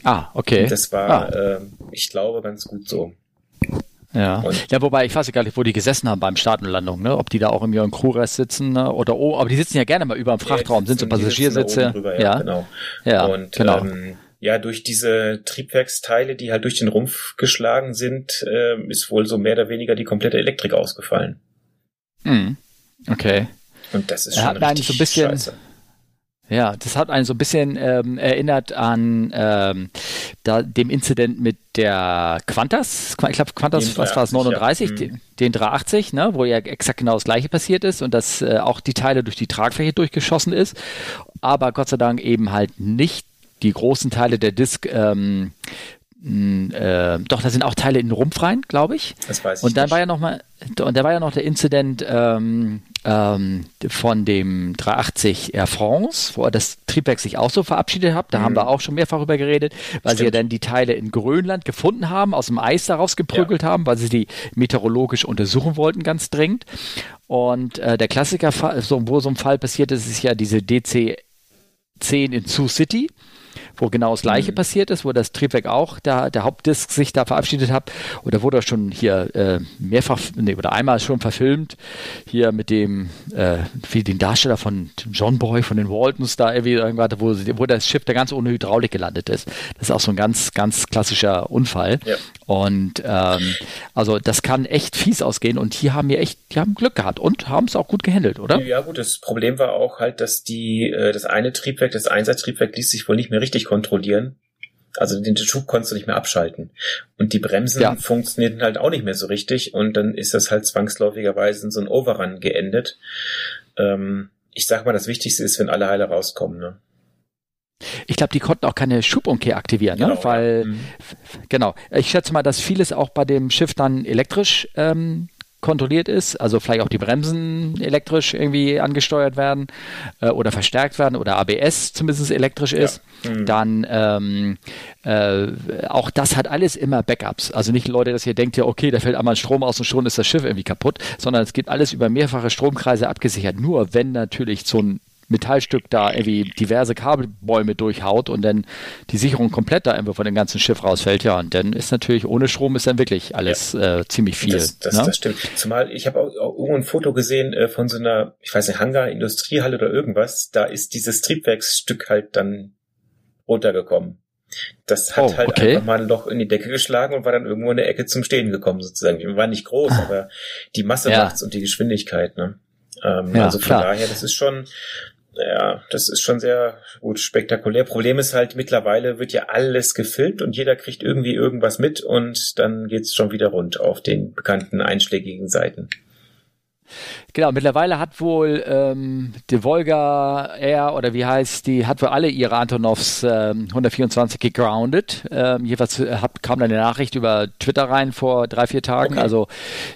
Ah, okay. Das war, äh, ich glaube, ganz gut so. Ja. Und- ja, wobei ich weiß gar nicht, wo die gesessen haben beim Start und Landung, ne? Ob die da auch im ihren Crewrest sitzen ne? oder oh, aber die sitzen ja gerne mal über dem Frachtraum, sind so Passagiersitze. drüber, ja, genau. ja, und genau. ähm, ja, durch diese Triebwerksteile, die halt durch den Rumpf geschlagen sind, ähm, ist wohl so mehr oder weniger die komplette Elektrik ausgefallen. Hm. Okay. Und das ist Er schon richtig so ein bisschen- scheiße. Ja, das hat einen so ein bisschen ähm, erinnert an ähm, da, dem Incident mit der Qantas. Ich glaube, Qantas, Den was war es, 380, 39, ja. den, den 380, ne, wo ja exakt genau das gleiche passiert ist und dass äh, auch die Teile durch die Tragfläche durchgeschossen ist, aber Gott sei Dank eben halt nicht die großen Teile der Disk. Ähm, äh, doch, da sind auch Teile in den Rumpf rein, glaube ich. Das weiß ich Und dann nicht. war ja noch mal, und da war ja noch der Incident ähm, ähm, von dem 380 Air France, wo das Triebwerk sich auch so verabschiedet hat. Da haben wir auch schon mehrfach über geredet, weil sie ja Mhm. Stimmt. dann die Teile in Grönland gefunden haben, aus dem Eis daraus geprügelt haben, weil sie die meteorologisch untersuchen wollten, ganz dringend. Und äh, der Klassiker, so, wo so ein Fall passiert ist, ist ja diese DC 10 in Sioux City, wo genau das gleiche Mhm. passiert ist, wo das Triebwerk auch, da, der Hauptdisk sich da verabschiedet hat. Oder wurde schon hier äh, mehrfach, nee, oder einmal schon verfilmt, hier mit dem, äh, wie den Darsteller von John Boy von den Waltons da irgendwie irgendwas, wo, wo das Schiff da ganz ohne Hydraulik gelandet ist. Das ist auch so ein ganz, ganz klassischer Unfall. Ja. Und ähm, also das kann echt fies ausgehen und hier haben wir echt, die haben Glück gehabt und haben es auch gut gehandelt, oder? Ja gut, das Problem war auch halt, dass die äh, das eine Triebwerk, das Einsatztriebwerk ließ sich wohl nicht mehr richtig kontrollieren. Also den Schub konntest du nicht mehr abschalten. Und die Bremsen Ja. funktionierten halt auch nicht mehr so richtig. Und dann ist das halt zwangsläufigerweise in so ein Overrun geendet. Ähm, ich sag mal, das Wichtigste ist, wenn alle heile rauskommen. Ne? Ich glaube, die konnten auch keine Schubumkehr aktivieren, ne? Genau, ja. weil Mhm. Genau. Ich schätze mal, dass vieles auch bei dem Schiff dann elektrisch ähm, kontrolliert ist, also vielleicht auch die Bremsen elektrisch irgendwie angesteuert werden äh, oder verstärkt werden oder ABS zumindest elektrisch ist. Mhm. Dann ähm, äh, auch das hat alles immer Backups. Also nicht Leute, dass ihr denkt, ja, okay, da fällt einmal Strom aus und schon ist das Schiff irgendwie kaputt, sondern es gibt alles über mehrfache Stromkreise abgesichert. Nur wenn natürlich so ein Metallstück da irgendwie diverse Kabelbäume durchhaut und dann die Sicherung komplett da einfach von dem ganzen Schiff rausfällt, ja, und dann ist natürlich ohne Strom ist dann wirklich alles äh, ziemlich viel. Das, das, ne? das stimmt. Zumal ich habe auch, auch irgendwo ein Foto gesehen äh, von so einer, ich weiß nicht, Hangar, Industriehalle oder irgendwas. Da ist dieses Triebwerksstück halt dann runtergekommen. Das hat Oh, halt okay. einfach mal ein Loch in die Decke geschlagen und war dann irgendwo in der Ecke zum Stehen gekommen sozusagen. Die war nicht groß, aber die Masse Ja. macht's und die Geschwindigkeit. Ne? Ähm, Ja, also von klar. daher, das ist schon, ja, das ist schon sehr gut spektakulär. Problem ist halt, mittlerweile wird ja alles gefilmt und jeder kriegt irgendwie irgendwas mit und dann geht's schon wieder rund auf den bekannten einschlägigen Seiten. Genau, mittlerweile hat wohl ähm, die Volga Air oder wie heißt die, hat wohl alle ihre Antonovs ähm, 124 gegroundet. Ähm, jeweils äh, hat, kam dann eine Nachricht über Twitter rein vor drei, vier Tagen. Okay. Also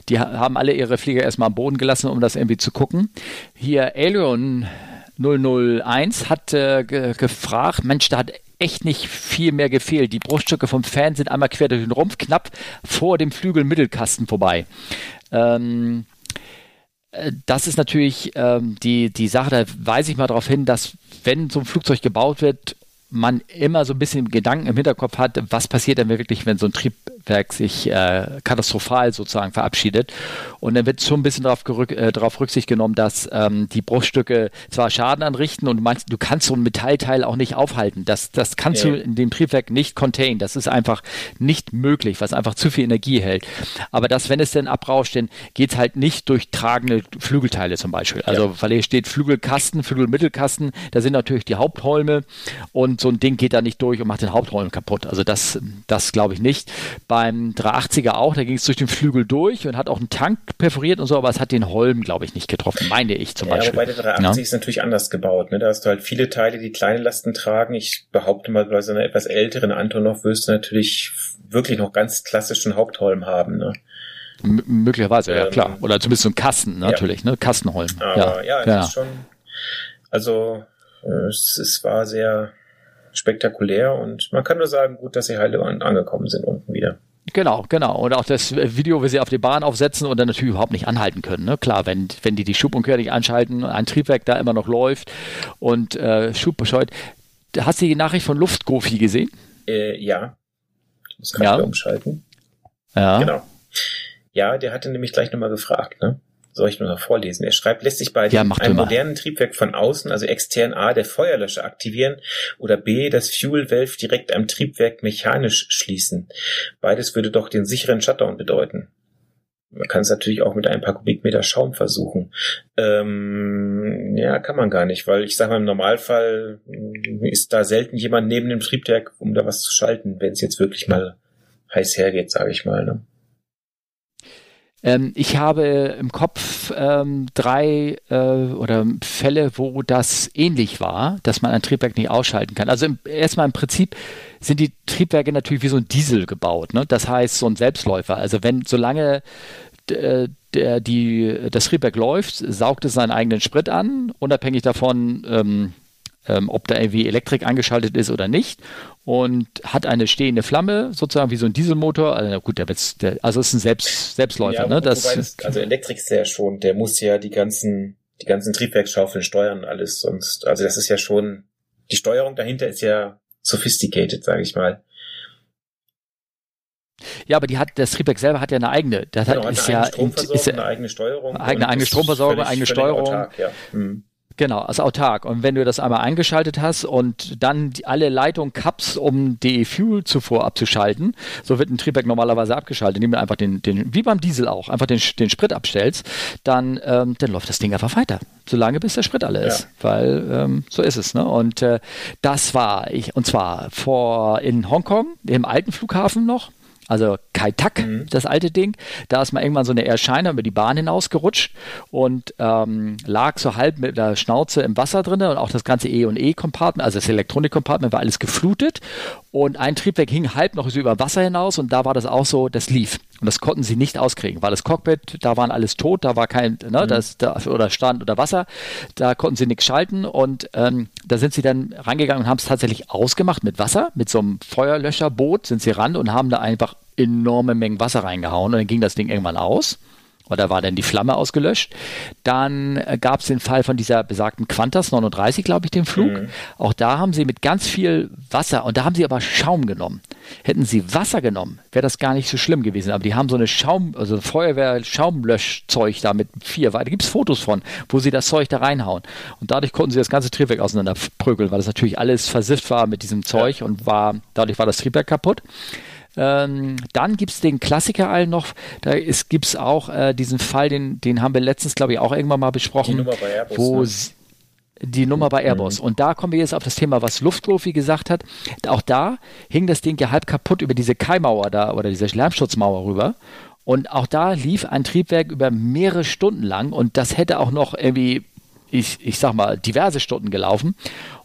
die ha- haben alle ihre Flieger erstmal am Boden gelassen, um das irgendwie zu gucken. Hier Alien 001 hat äh, ge gefragt, Mensch, da hat echt nicht viel mehr gefehlt. Die Bruststücke vom Fan sind einmal quer durch den Rumpf, knapp vor dem Flügelmittelkasten vorbei. Ähm, äh, das ist natürlich ähm, die, die Sache, da weise ich mal darauf hin, dass wenn so ein Flugzeug gebaut wird, man immer so ein bisschen Gedanken im Hinterkopf hat, was passiert denn wirklich, wenn so ein Triebwerk sich äh, katastrophal sozusagen verabschiedet. Und dann wird schon ein bisschen darauf, äh, darauf Rücksicht genommen, dass ähm, die Bruchstücke zwar Schaden anrichten und du, meinst, du kannst so ein Metallteil auch nicht aufhalten. Das, das kannst Ja. du in dem Triebwerk nicht contain. Das ist einfach nicht möglich, was einfach zu viel Energie hält. Aber das, wenn es denn abrauscht, dann geht es halt nicht durch tragende Flügelteile zum Beispiel. Also, weil hier steht Flügelkasten, Flügelmittelkasten, da sind natürlich die Hauptholme und so ein Ding geht da nicht durch und macht den Hauptholm kaputt. Also das, das glaube ich nicht. Bei beim 380er auch, da ging es durch den Flügel durch und hat auch einen Tank perforiert und so, aber es hat den Holm, glaube ich, nicht getroffen, meine ich zum ja, Beispiel. Wobei der 380 ja. ist natürlich anders gebaut. Ne? Da hast du halt viele Teile, die kleine Lasten tragen. Ich behaupte mal, bei so einer etwas älteren Antonov wirst du natürlich wirklich noch ganz klassischen Hauptholm haben. Ne? M möglicherweise, ähm, ja klar. Oder zumindest so ein Kasten, natürlich, ja. ne? Kastenholm. Aber ja, ja, ja. ist schon. Also es, es war sehr spektakulär und man kann nur sagen, gut, dass sie heil angekommen sind unten wieder. Genau, genau. Und auch das Video, wie sie auf die Bahn aufsetzen und dann natürlich überhaupt nicht anhalten können. Ne? Klar, wenn, wenn die die Schubumkehr nicht anschalten, ein Triebwerk da immer noch läuft und äh, schubbescheut. Hast du die Nachricht von Luftgofi gesehen? Äh, ja. Ich muss gerade ja. umschalten. Ja. Genau. Ja, der hatte nämlich gleich nochmal gefragt, ne? Soll ich nur noch vorlesen. Er schreibt, lässt sich bei ja, einem modernen Triebwerk von außen, also extern A, der Feuerlöscher aktivieren oder B, das Fuel Valve direkt am Triebwerk mechanisch schließen. Beides würde doch den sicheren Shutdown bedeuten. Man kann es natürlich auch mit ein paar Kubikmeter Schaum versuchen. Ähm, ja, kann man gar nicht, weil ich sage mal, im Normalfall ist da selten jemand neben dem Triebwerk, um da was zu schalten, wenn es jetzt wirklich mal heiß hergeht, sage ich mal. Ne? Ähm, ich habe im Kopf ähm, drei äh, oder Fälle, wo das ähnlich war, dass man ein Triebwerk nicht ausschalten kann. Also erstmal im Prinzip sind die Triebwerke natürlich wie so ein Diesel gebaut. Ne? Das heißt, so ein Selbstläufer. Also wenn, solange äh, der, die, das Triebwerk läuft, saugt es seinen eigenen Sprit an, unabhängig davon, ähm, ähm, ob da irgendwie Elektrik angeschaltet ist oder nicht und hat eine stehende Flamme, sozusagen wie so ein Dieselmotor. Also gut, der, der also ist ein Selbst, Selbstläufer. Ja, ne? das, das, also Elektrik ist ja schon, der muss ja die ganzen, die ganzen Triebwerksschaufeln steuern alles sonst. Also das ist ja schon, die Steuerung dahinter ist ja sophisticated, sage ich mal. Ja, aber die hat, das Triebwerk selber hat ja eine eigene. Das genau, hat, ist, ja, ist ja eine eigene Steuerung. Eigene, eigene Stromversorgung, eigene Steuerung. Autark, ja. hm. Genau, also autark. Und wenn du das einmal eingeschaltet hast und dann die, alle Leitungen kappst, um die Fuel-Zufuhr abzuschalten, so wird ein Triebwerk normalerweise abgeschaltet, indem du einfach den, den wie beim Diesel auch, einfach den, den Sprit abstellst, dann, ähm, dann läuft das Ding einfach weiter, solange bis der Sprit alle ist. Ja. Weil ähm, so ist es. Ne? Und äh, das war ich, und zwar vor in Hongkong, im alten Flughafen noch, also Kai Tak, mhm. das alte Ding. Da ist mal irgendwann so eine Erscheinung über die Bahn hinausgerutscht und ähm, lag so halb mit der Schnauze im Wasser drin und auch das ganze E- und E-Compartment, also das Elektronik-Compartment war alles geflutet und ein Triebwerk hing halb noch so über Wasser hinaus und da war das auch so, das lief. Und das konnten sie nicht auskriegen, weil das Cockpit, da waren alles tot, da war kein, ne, mhm. das, da, oder Stand oder Wasser, da konnten sie nichts schalten und ähm, da sind sie dann rangegangen und haben es tatsächlich ausgemacht mit Wasser, mit so einem Feuerlöscherboot sind sie ran und haben da einfach enorme Mengen Wasser reingehauen und dann ging das Ding irgendwann aus oder war dann die Flamme ausgelöscht. Dann äh, gab es den Fall von dieser besagten Qantas 39, glaube ich, den Flug. Mhm. Auch da haben sie mit ganz viel Wasser, und da haben sie aber Schaum genommen. Hätten sie Wasser genommen, wäre das gar nicht so schlimm gewesen. Aber die haben so eine Schaum, also Feuerwehr-Schaumlöschzeug da mit vier, da gibt es Fotos von, wo sie das Zeug da reinhauen. Und dadurch konnten sie das ganze Triebwerk auseinanderprügeln, weil das natürlich alles versifft war mit diesem Zeug und war, dadurch war das Triebwerk kaputt. Ähm, dann gibt es den Klassiker allen noch, da gibt es auch äh, diesen Fall, den, den haben wir letztens, glaube ich, auch irgendwann mal besprochen. Die Nummer bei Airbus, wo ne? Die Nummer bei Airbus. Mhm. Und da kommen wir jetzt auf das Thema, was Luftprofi gesagt hat. Auch da hing das Ding ja halb kaputt über diese Keimauer da oder diese Lärmschutzmauer rüber. Und auch da lief ein Triebwerk über mehrere Stunden lang und das hätte auch noch irgendwie ich, ich sag mal, diverse Stunden gelaufen.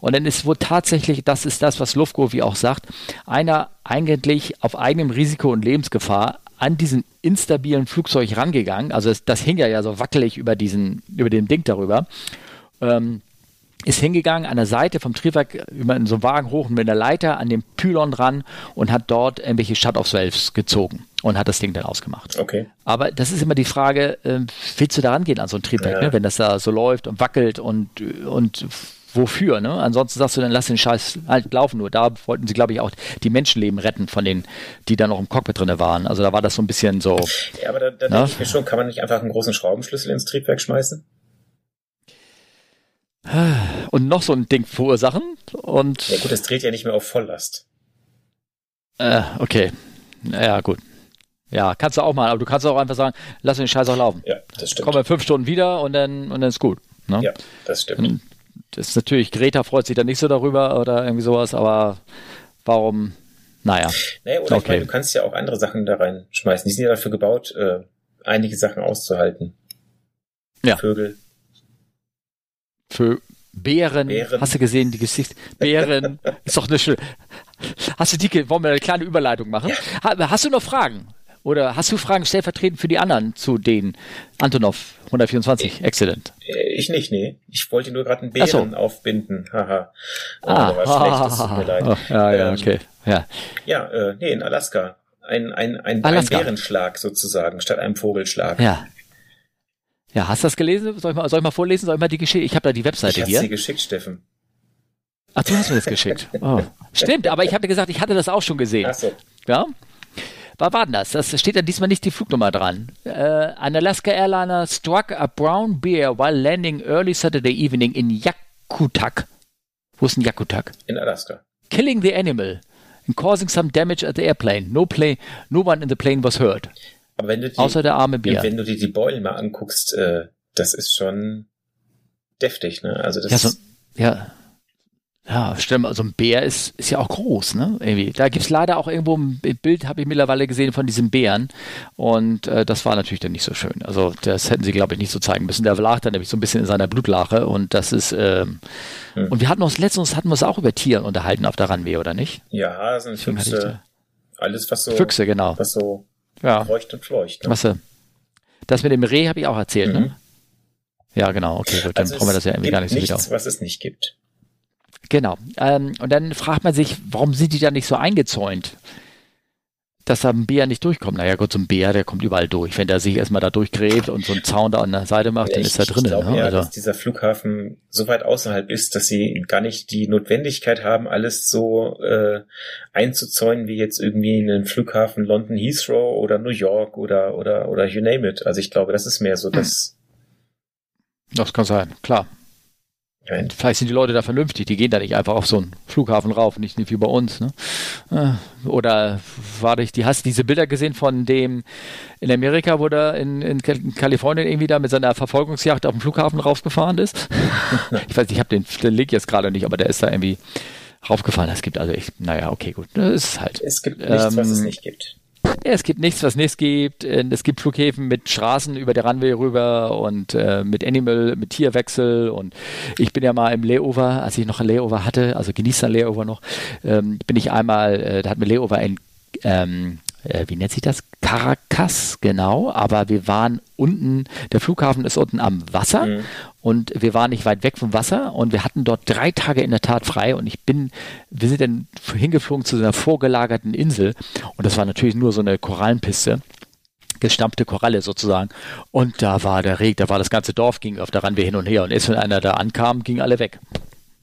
Und dann ist wohl tatsächlich, das ist das, was Luftgrofi auch sagt, einer eigentlich auf eigenem Risiko und Lebensgefahr an diesen instabilen Flugzeug rangegangen. Also das, das hing ja, ja so wackelig über diesen, über den Ding darüber. Ähm, ist hingegangen an der Seite vom Triebwerk über in so einen Wagen hoch mit einer Leiter an dem Pylon dran und hat dort irgendwelche Shut-off-Valves gezogen und hat das Ding dann ausgemacht. Okay. Aber das ist immer die Frage, äh, willst du da rangehen an so ein Triebwerk, ja. ne? wenn das da so läuft und wackelt und, und wofür? Ne? Ansonsten sagst du, dann lass den Scheiß halt laufen. Nur da wollten sie, glaube ich, auch die Menschenleben retten von denen, die da noch im Cockpit drin waren. Also da war das so ein bisschen so. Ja, aber da, da ne? denke ich mir schon, kann man nicht einfach einen großen Schraubenschlüssel ins Triebwerk schmeißen? Und noch so ein Ding verursachen. Und ja gut, es dreht ja nicht mehr auf Volllast. Äh, okay. Naja, gut. Ja, kannst du auch mal, aber du kannst auch einfach sagen, lass den Scheiß auch laufen. Ja, das stimmt. Kommen wir fünf Stunden wieder und dann, und dann ist gut. Ne? Ja, das stimmt. Und das ist natürlich, Greta freut sich da nicht so darüber oder irgendwie sowas, aber warum, naja. Naja, oder okay. ich meine, du kannst ja auch andere Sachen da reinschmeißen. Die sind ja dafür gebaut, äh, einige Sachen auszuhalten. Ja. Vögel. Für Bären. Bären. Hast du gesehen, die Gesicht? Bären. <laughs> ist doch eine schöne. Hast du die, wollen wir eine kleine Überleitung machen? Ja. Hast du noch Fragen? Oder hast du Fragen stellvertretend für die anderen zu den Antonov 124? Ich, Excellent. Äh, ich nicht, nee. Ich wollte nur gerade einen Bären so. aufbinden. Haha. Oh, ah, was ah, Schlechtes, tut mir leid. Oh, ja, ja, ähm, okay. Ja, ja äh, nee, in Alaska. Ein, ein, ein, Alaska. ein Bärenschlag sozusagen, statt einem Vogelschlag. Ja. Ja, hast du das gelesen? Soll ich mal, soll ich mal vorlesen? Soll ich mal die Geschichte? Ich habe da die Webseite ich hier. Ich sie geschickt, Steffen. Ach, du hast mir das geschickt. Oh. Stimmt, aber ich habe dir gesagt, ich hatte das auch schon gesehen. Ach so. Ja? Was war denn das? Das steht ja diesmal nicht die Flugnummer dran. Uh, an Alaska Airliner struck a brown bear while landing early Saturday evening in Yakutak. Wo ist denn Yakutak? In Alaska. Killing the animal and causing some damage at the airplane. No, play, no one in the plane was hurt. Aber wenn du die, Außer der arme Bär. Wenn du dir die Beulen mal anguckst, äh, das ist schon deftig, ne? Also das ja, so, ja. Ja, stimmt. Also ein Bär ist, ist ja auch groß, ne? Irgendwie. Da gibt's leider auch irgendwo ein Bild, habe ich mittlerweile gesehen von diesem Bären. Und äh, das war natürlich dann nicht so schön. Also das hätten sie, glaube ich, nicht so zeigen müssen. Der lag dann nämlich so ein bisschen in seiner Blutlache und das ist ähm, hm. und wir hatten uns letztens hatten wir uns auch über Tiere unterhalten auf der Runway, oder nicht? Ja, Hasen, Füchse, alles was so Füchse, genau. Was so ja. feucht und fleucht. Ne? Was, äh, das mit dem Reh habe ich auch erzählt, ne? mhm. ne? Ja, genau, okay, gut, dann also brauchen wir das ja irgendwie gar nicht so nichts, wieder. was es nicht gibt. Genau. Ähm, und dann fragt man sich, warum sind die da nicht so eingezäunt? Dass da ein Bär nicht durchkommt. Naja, Gott, so ein Bär, der kommt überall durch. Wenn der sich erstmal da durchgräbt und so einen Zaun da an der Seite macht, ja, dann ist er drinnen. Ich glaube ne? ja, also, dass dieser Flughafen so weit außerhalb ist, dass sie gar nicht die Notwendigkeit haben, alles so äh, einzuzäunen wie jetzt irgendwie einen Flughafen London Heathrow oder New York oder oder oder you name it. Also ich glaube, das ist mehr so, dass das kann sein, klar. Vielleicht sind die Leute da vernünftig, die gehen da nicht einfach auf so einen Flughafen rauf, nicht, wie bei uns. Ne? Äh, oder war ich, die hast diese Bilder gesehen von dem in Amerika, wo der in, in Kalifornien irgendwie da mit seiner Verfolgungsjagd auf dem Flughafen raufgefahren ist? <laughs> ich weiß, ich habe den, den Link jetzt gerade nicht, aber der ist da irgendwie raufgefahren. Es gibt also echt, naja, okay, gut. Das ist halt. Es gibt nichts, ähm, was es ähm, nicht gibt. Es gibt nichts, was nichts gibt. Es gibt Flughäfen mit Straßen über der Runway rüber und äh, mit Animal, mit Tierwechsel. Und ich bin ja mal im Layover, als ich noch ein Layover hatte, also genießt ein Layover noch, ähm, bin ich einmal, äh, da hatten wir Layover in ähm, äh, wie nennt sich das? Caracas, genau. Aber wir waren unten, der Flughafen ist unten am Wasser mhm. und wir waren nicht weit weg vom Wasser und wir hatten dort drei Tage in der Tat frei und ich bin, wir sind dann hingeflogen zu einer vorgelagerten Insel und das war natürlich nur so eine Korallenpiste gestampfte Koralle sozusagen. Und da war der Reg, da war das ganze Dorf, ging auf der Randwehr hin und her. Und erst wenn einer da ankam, gingen alle weg.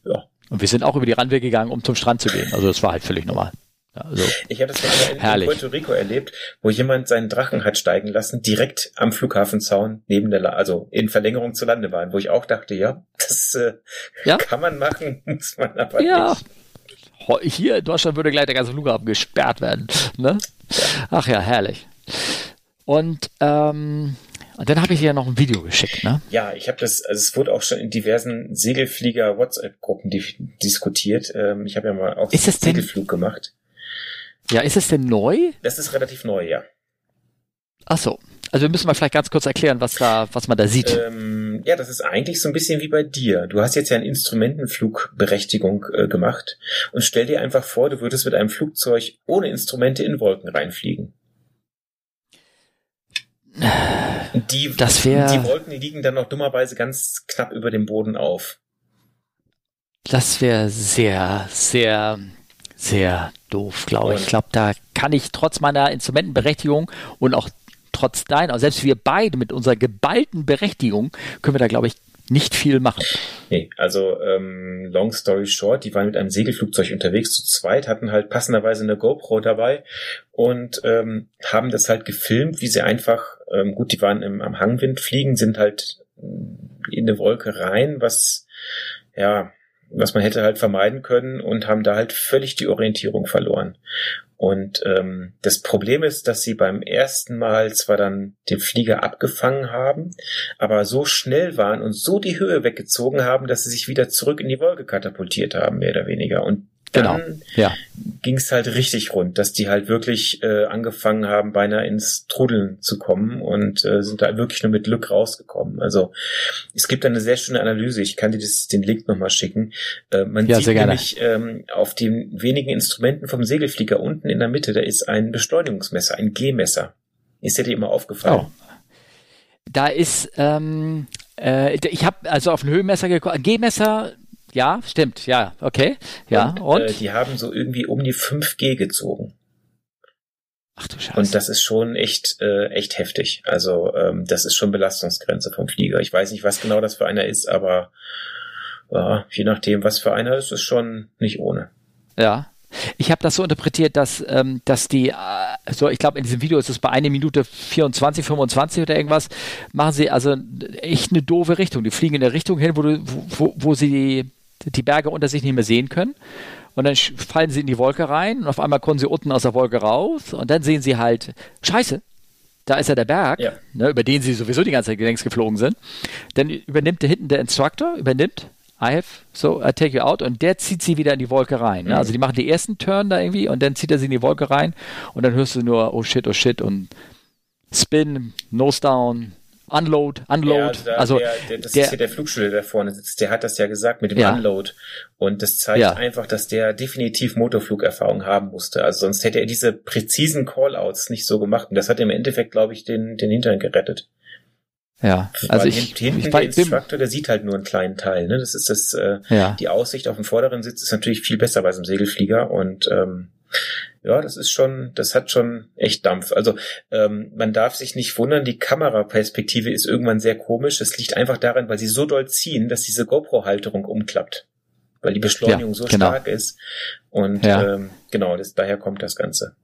Ja. Und wir sind auch über die Randwehr gegangen, um zum Strand zu gehen. Also das war halt völlig normal. Also, ich habe das mal in, in Puerto Rico erlebt, wo jemand seinen Drachen hat steigen lassen, direkt am Flughafenzaun neben der, La also in Verlängerung zur Landebahn, wo ich auch dachte, ja, das äh, ja? kann man machen, <laughs> muss man aber ja. nicht. Hier in Deutschland würde gleich der ganze Flughafen gesperrt werden. Ne? Ach ja, herrlich. Und ähm, und dann habe ich dir noch ein Video geschickt, ne? Ja, ich habe das, also es wurde auch schon in diversen Segelflieger-WhatsApp-Gruppen diskutiert. Ähm, ich habe ja mal auch Segelflug denn, gemacht. Ja, ist es denn neu? Das ist relativ neu, ja. Ach so. Also wir müssen mal vielleicht ganz kurz erklären, was da, was man da sieht. Ähm, ja, das ist eigentlich so ein bisschen wie bei dir. Du hast jetzt ja eine Instrumentenflugberechtigung äh, gemacht und stell dir einfach vor, du würdest mit einem Flugzeug ohne Instrumente in Wolken reinfliegen. Die, das wär, die Wolken liegen dann noch dummerweise ganz knapp über dem Boden auf. Das wäre sehr, sehr sehr doof, glaube ich. Ich glaube, da kann ich trotz meiner Instrumentenberechtigung und auch trotz deiner, selbst wir beide mit unserer geballten Berechtigung, können wir da, glaube ich, nicht viel machen. Nee, also ähm, long story short, die waren mit einem Segelflugzeug unterwegs zu zweit, hatten halt passenderweise eine GoPro dabei und ähm, haben das halt gefilmt, wie sie einfach, ähm, gut, die waren im, am Hangwind fliegen, sind halt in eine Wolke rein, was ja was man hätte halt vermeiden können und haben da halt völlig die Orientierung verloren. Und ähm, das Problem ist, dass sie beim ersten Mal zwar dann den Flieger abgefangen haben, aber so schnell waren und so die Höhe weggezogen haben, dass sie sich wieder zurück in die Wolke katapultiert haben, mehr oder weniger. Und dann genau. ja. ging es halt richtig rund, dass die halt wirklich äh, angefangen haben, beinahe ins Trudeln zu kommen und äh, sind da wirklich nur mit Glück rausgekommen. Also es gibt eine sehr schöne Analyse, ich kann dir das, den Link nochmal schicken. Äh, man ja, sieht nämlich ähm, auf den wenigen Instrumenten vom Segelflieger unten in der Mitte, da ist ein Beschleunigungsmesser, ein G-Messer. Ist dir immer aufgefallen? Oh. Da ist, ähm, äh, ich habe also auf ein Höhenmesser geguckt, G-Messer, ja, stimmt, ja, okay, ja. Und, und? Äh, die haben so irgendwie um die 5G gezogen. Ach du Scheiße. Und das ist schon echt, äh, echt heftig. Also ähm, das ist schon Belastungsgrenze vom Flieger. Ich weiß nicht, was genau das für einer ist, aber äh, je nachdem, was für einer ist, ist schon nicht ohne. Ja. Ich habe das so interpretiert, dass, ähm, dass die, äh, so ich glaube in diesem Video ist es bei einer Minute 24, 25 oder irgendwas, machen sie also echt eine doofe Richtung. Die fliegen in der Richtung hin, wo, du, wo, wo sie die, Berge unter sich nicht mehr sehen können. Und dann fallen sie in die Wolke rein und auf einmal kommen sie unten aus der Wolke raus und dann sehen sie halt, scheiße, da ist ja der Berg, ja. Ne, über den sie sowieso die ganze Zeit längst geflogen sind. Dann übernimmt der hinten der Instructor, übernimmt, I have, so I take you out und der zieht sie wieder in die Wolke rein. Ne? Mhm. Also die machen die ersten Turn da irgendwie und dann zieht er sie in die Wolke rein und dann hörst du nur, oh shit, oh shit und Spin, Nose Down, Unload, Unload. Ja, also, da, also der, der, das der, ist ja der Flugschüler, der vorne sitzt, der hat das ja gesagt mit dem ja. Unload. Und das zeigt ja. einfach, dass der definitiv Motorflugerfahrung haben musste. Also sonst hätte er diese präzisen Callouts nicht so gemacht. Und das hat im Endeffekt, glaube ich, den, den Hintern gerettet. Ja, also ich, hinten ich, der Instructor, der sieht halt nur einen kleinen Teil. Ne? Das ist das. Äh, ja. Die Aussicht auf dem vorderen Sitz ist natürlich viel besser bei so einem Segelflieger und ähm, ja, das ist schon, das hat schon echt Dampf. Also ähm, man darf sich nicht wundern, die Kameraperspektive ist irgendwann sehr komisch. Das liegt einfach daran, weil sie so doll ziehen, dass diese GoPro-Halterung umklappt, weil die Beschleunigung ja, so genau. stark ist. Und ja. ähm, genau, das, daher kommt das Ganze.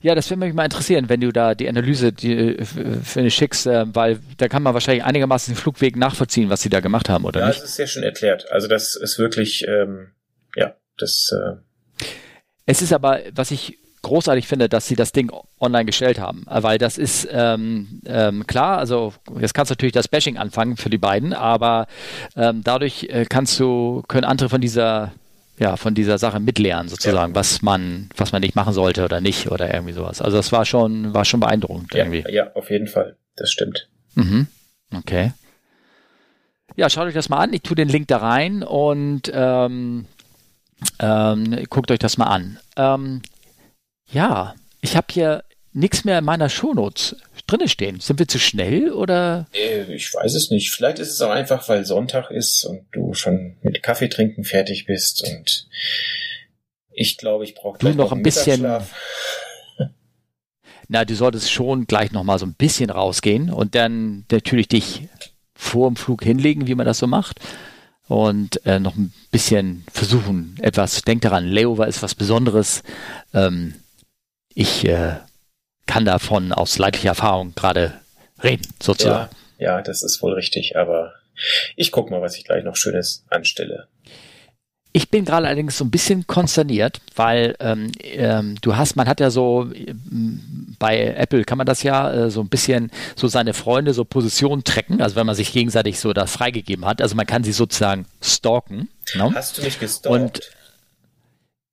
Ja, das würde mich mal interessieren, wenn du da die Analyse die, für eine schickst, äh, weil da kann man wahrscheinlich einigermaßen den Flugweg nachvollziehen, was sie da gemacht haben, oder ja, nicht? Ja, das ist sehr schön erklärt. Also das ist wirklich, ähm, ja, das äh, es ist aber, was ich großartig finde, dass sie das Ding online gestellt haben, weil das ist ähm, ähm, klar, also jetzt kannst du natürlich das Bashing anfangen für die beiden, aber ähm, dadurch äh, kannst du, können andere von dieser ja, von dieser Sache mitlernen, sozusagen, ja. was man, was man nicht machen sollte oder nicht oder irgendwie sowas. Also das war schon, war schon beeindruckend ja, irgendwie. Ja, auf jeden Fall. Das stimmt. Mhm. Okay. Ja, schaut euch das mal an. Ich tue den Link da rein und ähm, ähm, guckt euch das mal an. Ähm, ja, ich habe hier nichts mehr in meiner Shownotes drinne stehen. Sind wir zu schnell oder? Äh, ich weiß es nicht. Vielleicht ist es auch einfach, weil Sonntag ist und du schon mit Kaffee trinken fertig bist und ich glaube, ich brauche gleich noch, noch ein bisschen. <laughs> Na, du solltest schon gleich noch mal so ein bisschen rausgehen und dann natürlich dich vor dem Flug hinlegen, wie man das so macht und äh, noch ein bisschen versuchen, etwas, denk daran, Layover ist was Besonderes. Ähm, ich äh, kann davon aus leidlicher Erfahrung gerade reden, sozusagen. Ja, ja, das ist wohl richtig, aber ich guck mal, was ich gleich noch Schönes anstelle. Ich bin gerade allerdings so ein bisschen konsterniert, weil ähm, ähm, du hast, man hat ja so bei Apple kann man das ja äh, so ein bisschen so seine Freunde so Positionen tracken, also wenn man sich gegenseitig so das freigegeben hat, also man kann sie sozusagen stalken. No? Ne? Hast du mich gestalkt? Und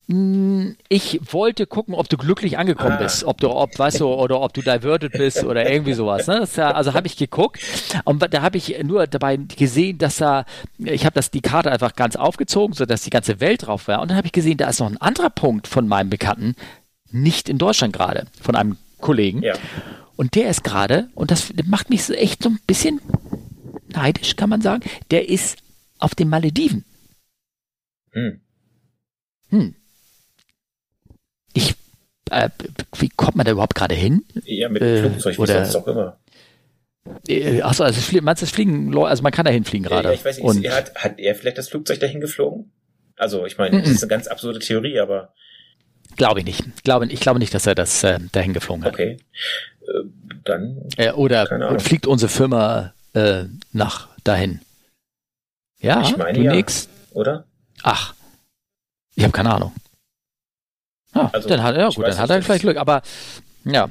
ich wollte gucken, ob du glücklich angekommen ah. bist, ob du, ob, weißt du, oder ob du diverted bist oder irgendwie sowas. Ne? Ja, also habe ich geguckt und da habe ich nur dabei gesehen, dass da, ich habe das die Karte einfach ganz aufgezogen, so dass die ganze Welt drauf war. Und dann habe ich gesehen, da ist noch ein anderer Punkt von meinem Bekannten, nicht in Deutschland gerade, von einem Kollegen. Ja. Und der ist gerade, und das macht mich so echt so ein bisschen neidisch, kann man sagen, der ist auf den Malediven. Hm. Hm. Ich, äh, wie kommt man da überhaupt gerade hin? Ja, mit dem Flugzeug, äh, oder, sonst auch immer. Äh, achso, also meinst du, es fliegen, also man kann da hinfliegen gerade? Ja, ich weiß nicht, und, hat, hat er vielleicht das Flugzeug dahin geflogen? Also, ich meine, das ist eine ganz absurde Theorie, aber. Glaube ich nicht. Ich glaube, ich glaube nicht, dass er das äh, dahin geflogen hat. Okay. Äh, dann. Äh, oder fliegt unsere Firma äh, nach dahin? Ja, ich meine, du ja, nix. Oder? Ach. Ich habe keine Ahnung. Ja, also, dann hat, ja gut, dann hat er vielleicht Glück, aber ja.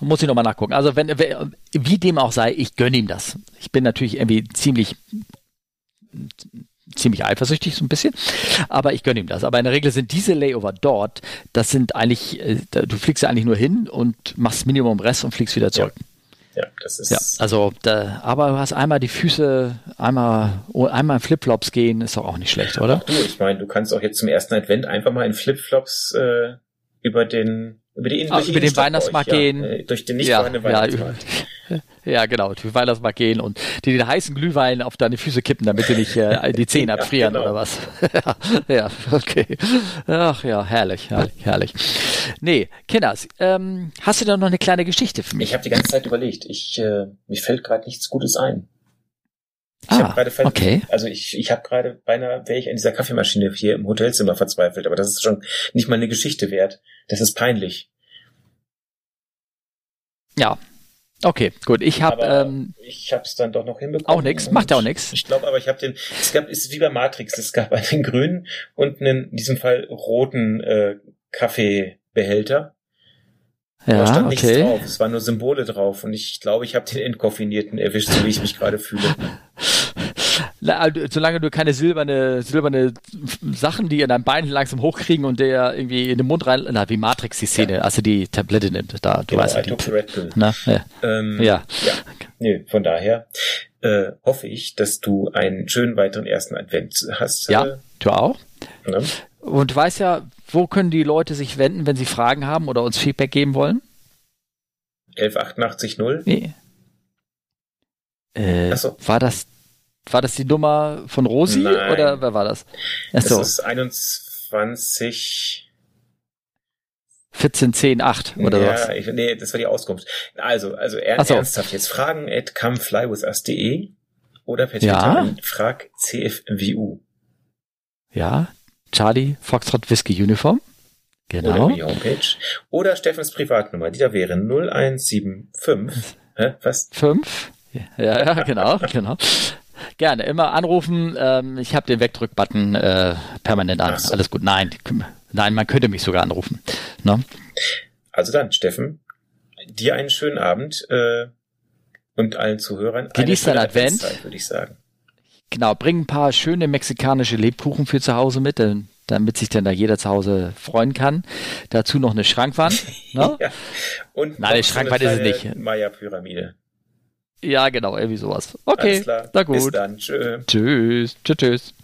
Muss ich nochmal nachgucken. Also wenn, wie dem auch sei, ich gönne ihm das. Ich bin natürlich irgendwie ziemlich ziemlich eifersüchtig, so ein bisschen. Aber ich gönne ihm das. Aber in der Regel sind diese Layover dort, das sind eigentlich, äh, du fliegst ja eigentlich nur hin und machst Minimum Rest und fliegst wieder zurück. Ja. Ja das ist. Ja, also, da, aber du hast einmal die Füße, einmal, einmal in Flipflops gehen, ist doch auch nicht schlecht, oder? Du, ich meine, du kannst auch jetzt zum ersten Advent einfach mal in Flipflops äh, über den über, die, ah, über den Weihnachtsmarkt gehen. Ja, äh, durch den nicht ja, vorhandenen Weihnachtsmarkt. Ja, <laughs> ja, genau, den Weihnachtsmarkt gehen und die den heißen Glühwein auf deine Füße kippen, damit sie nicht äh, <laughs> die Zehen abfrieren genau. oder was. <laughs> ja, okay. Ach ja, herrlich, herrlich, herrlich. Nee, Kinders, ähm, hast du da noch eine kleine Geschichte für mich? Ich habe die ganze Zeit überlegt. Ich, äh, mir fällt gerade nichts Gutes ein. Ich ah, habe gerade okay. also ich, ich habe gerade beinahe wäre ich an dieser Kaffeemaschine hier im Hotelzimmer verzweifelt, aber das ist schon nicht mal eine Geschichte wert. Das ist peinlich. Ja. Okay, gut. Ich habe ähm, ich habe es dann doch noch hinbekommen. Auch nix, macht ja auch nix. Ich glaube, aber ich habe den. Es gab ist wie bei Matrix. Es gab <laughs> einen grünen und einen in diesem Fall roten äh, Kaffeebehälter. Ja, da stand okay. nichts drauf. Es waren nur Symbole drauf und ich glaube, ich habe den entkoffinierten erwischt, so wie ich mich gerade fühle. <laughs> Also, solange du keine silberne, silberne Sachen, die in deinem Bein langsam hochkriegen und der irgendwie in den Mund rein, na, wie Matrix die Szene, ja. also die Tablette nimmt, da, du genau, weißt ja. Die. Na, ja. Ähm, ja. ja. Nee, von daher äh, hoffe ich, dass du einen schönen weiteren ersten Advent hast. Ja, äh, du auch. Ne? Und du weißt ja, wo können die Leute sich wenden, wenn sie Fragen haben oder uns Feedback geben wollen? 11880? Nee. Äh, so. War das war das die Nummer von Rosi Nein. oder wer war das? Achso. Das ist 21 14, 10, 8 oder ja, was? Ich, nee, das war die Auskunft. Also, also er, so. ernsthaft jetzt fragen at comeflywithus.de oder per Twitter ja? frag CFWU. Ja, Charlie Foxtrot Whisky Uniform. Genau. Oder die Homepage. Oder Steffens Privatnummer, die da wäre 0175. Hä, was? 5? Ja, ja, genau, <laughs> genau. Gerne, immer anrufen. Ähm, ich habe den Wegdrückbutton äh, permanent an. So. Alles gut. Nein, nein, man könnte mich sogar anrufen. Ne? Also dann, Steffen, dir einen schönen Abend äh, und allen Zuhörern. Genieß dein Advent, würde ich sagen. Genau, bring ein paar schöne mexikanische Lebkuchen für zu Hause mit, damit sich dann da jeder zu Hause freuen kann. Dazu noch eine Schrankwand. Ne? <laughs> ja. Und Nein, eine Schrankwand ist es nicht. Maya-Pyramide. Ja, genau, irgendwie sowas. Okay, na gut. Bis dann. Tschö. Tschüss. Tschüss. tschüss.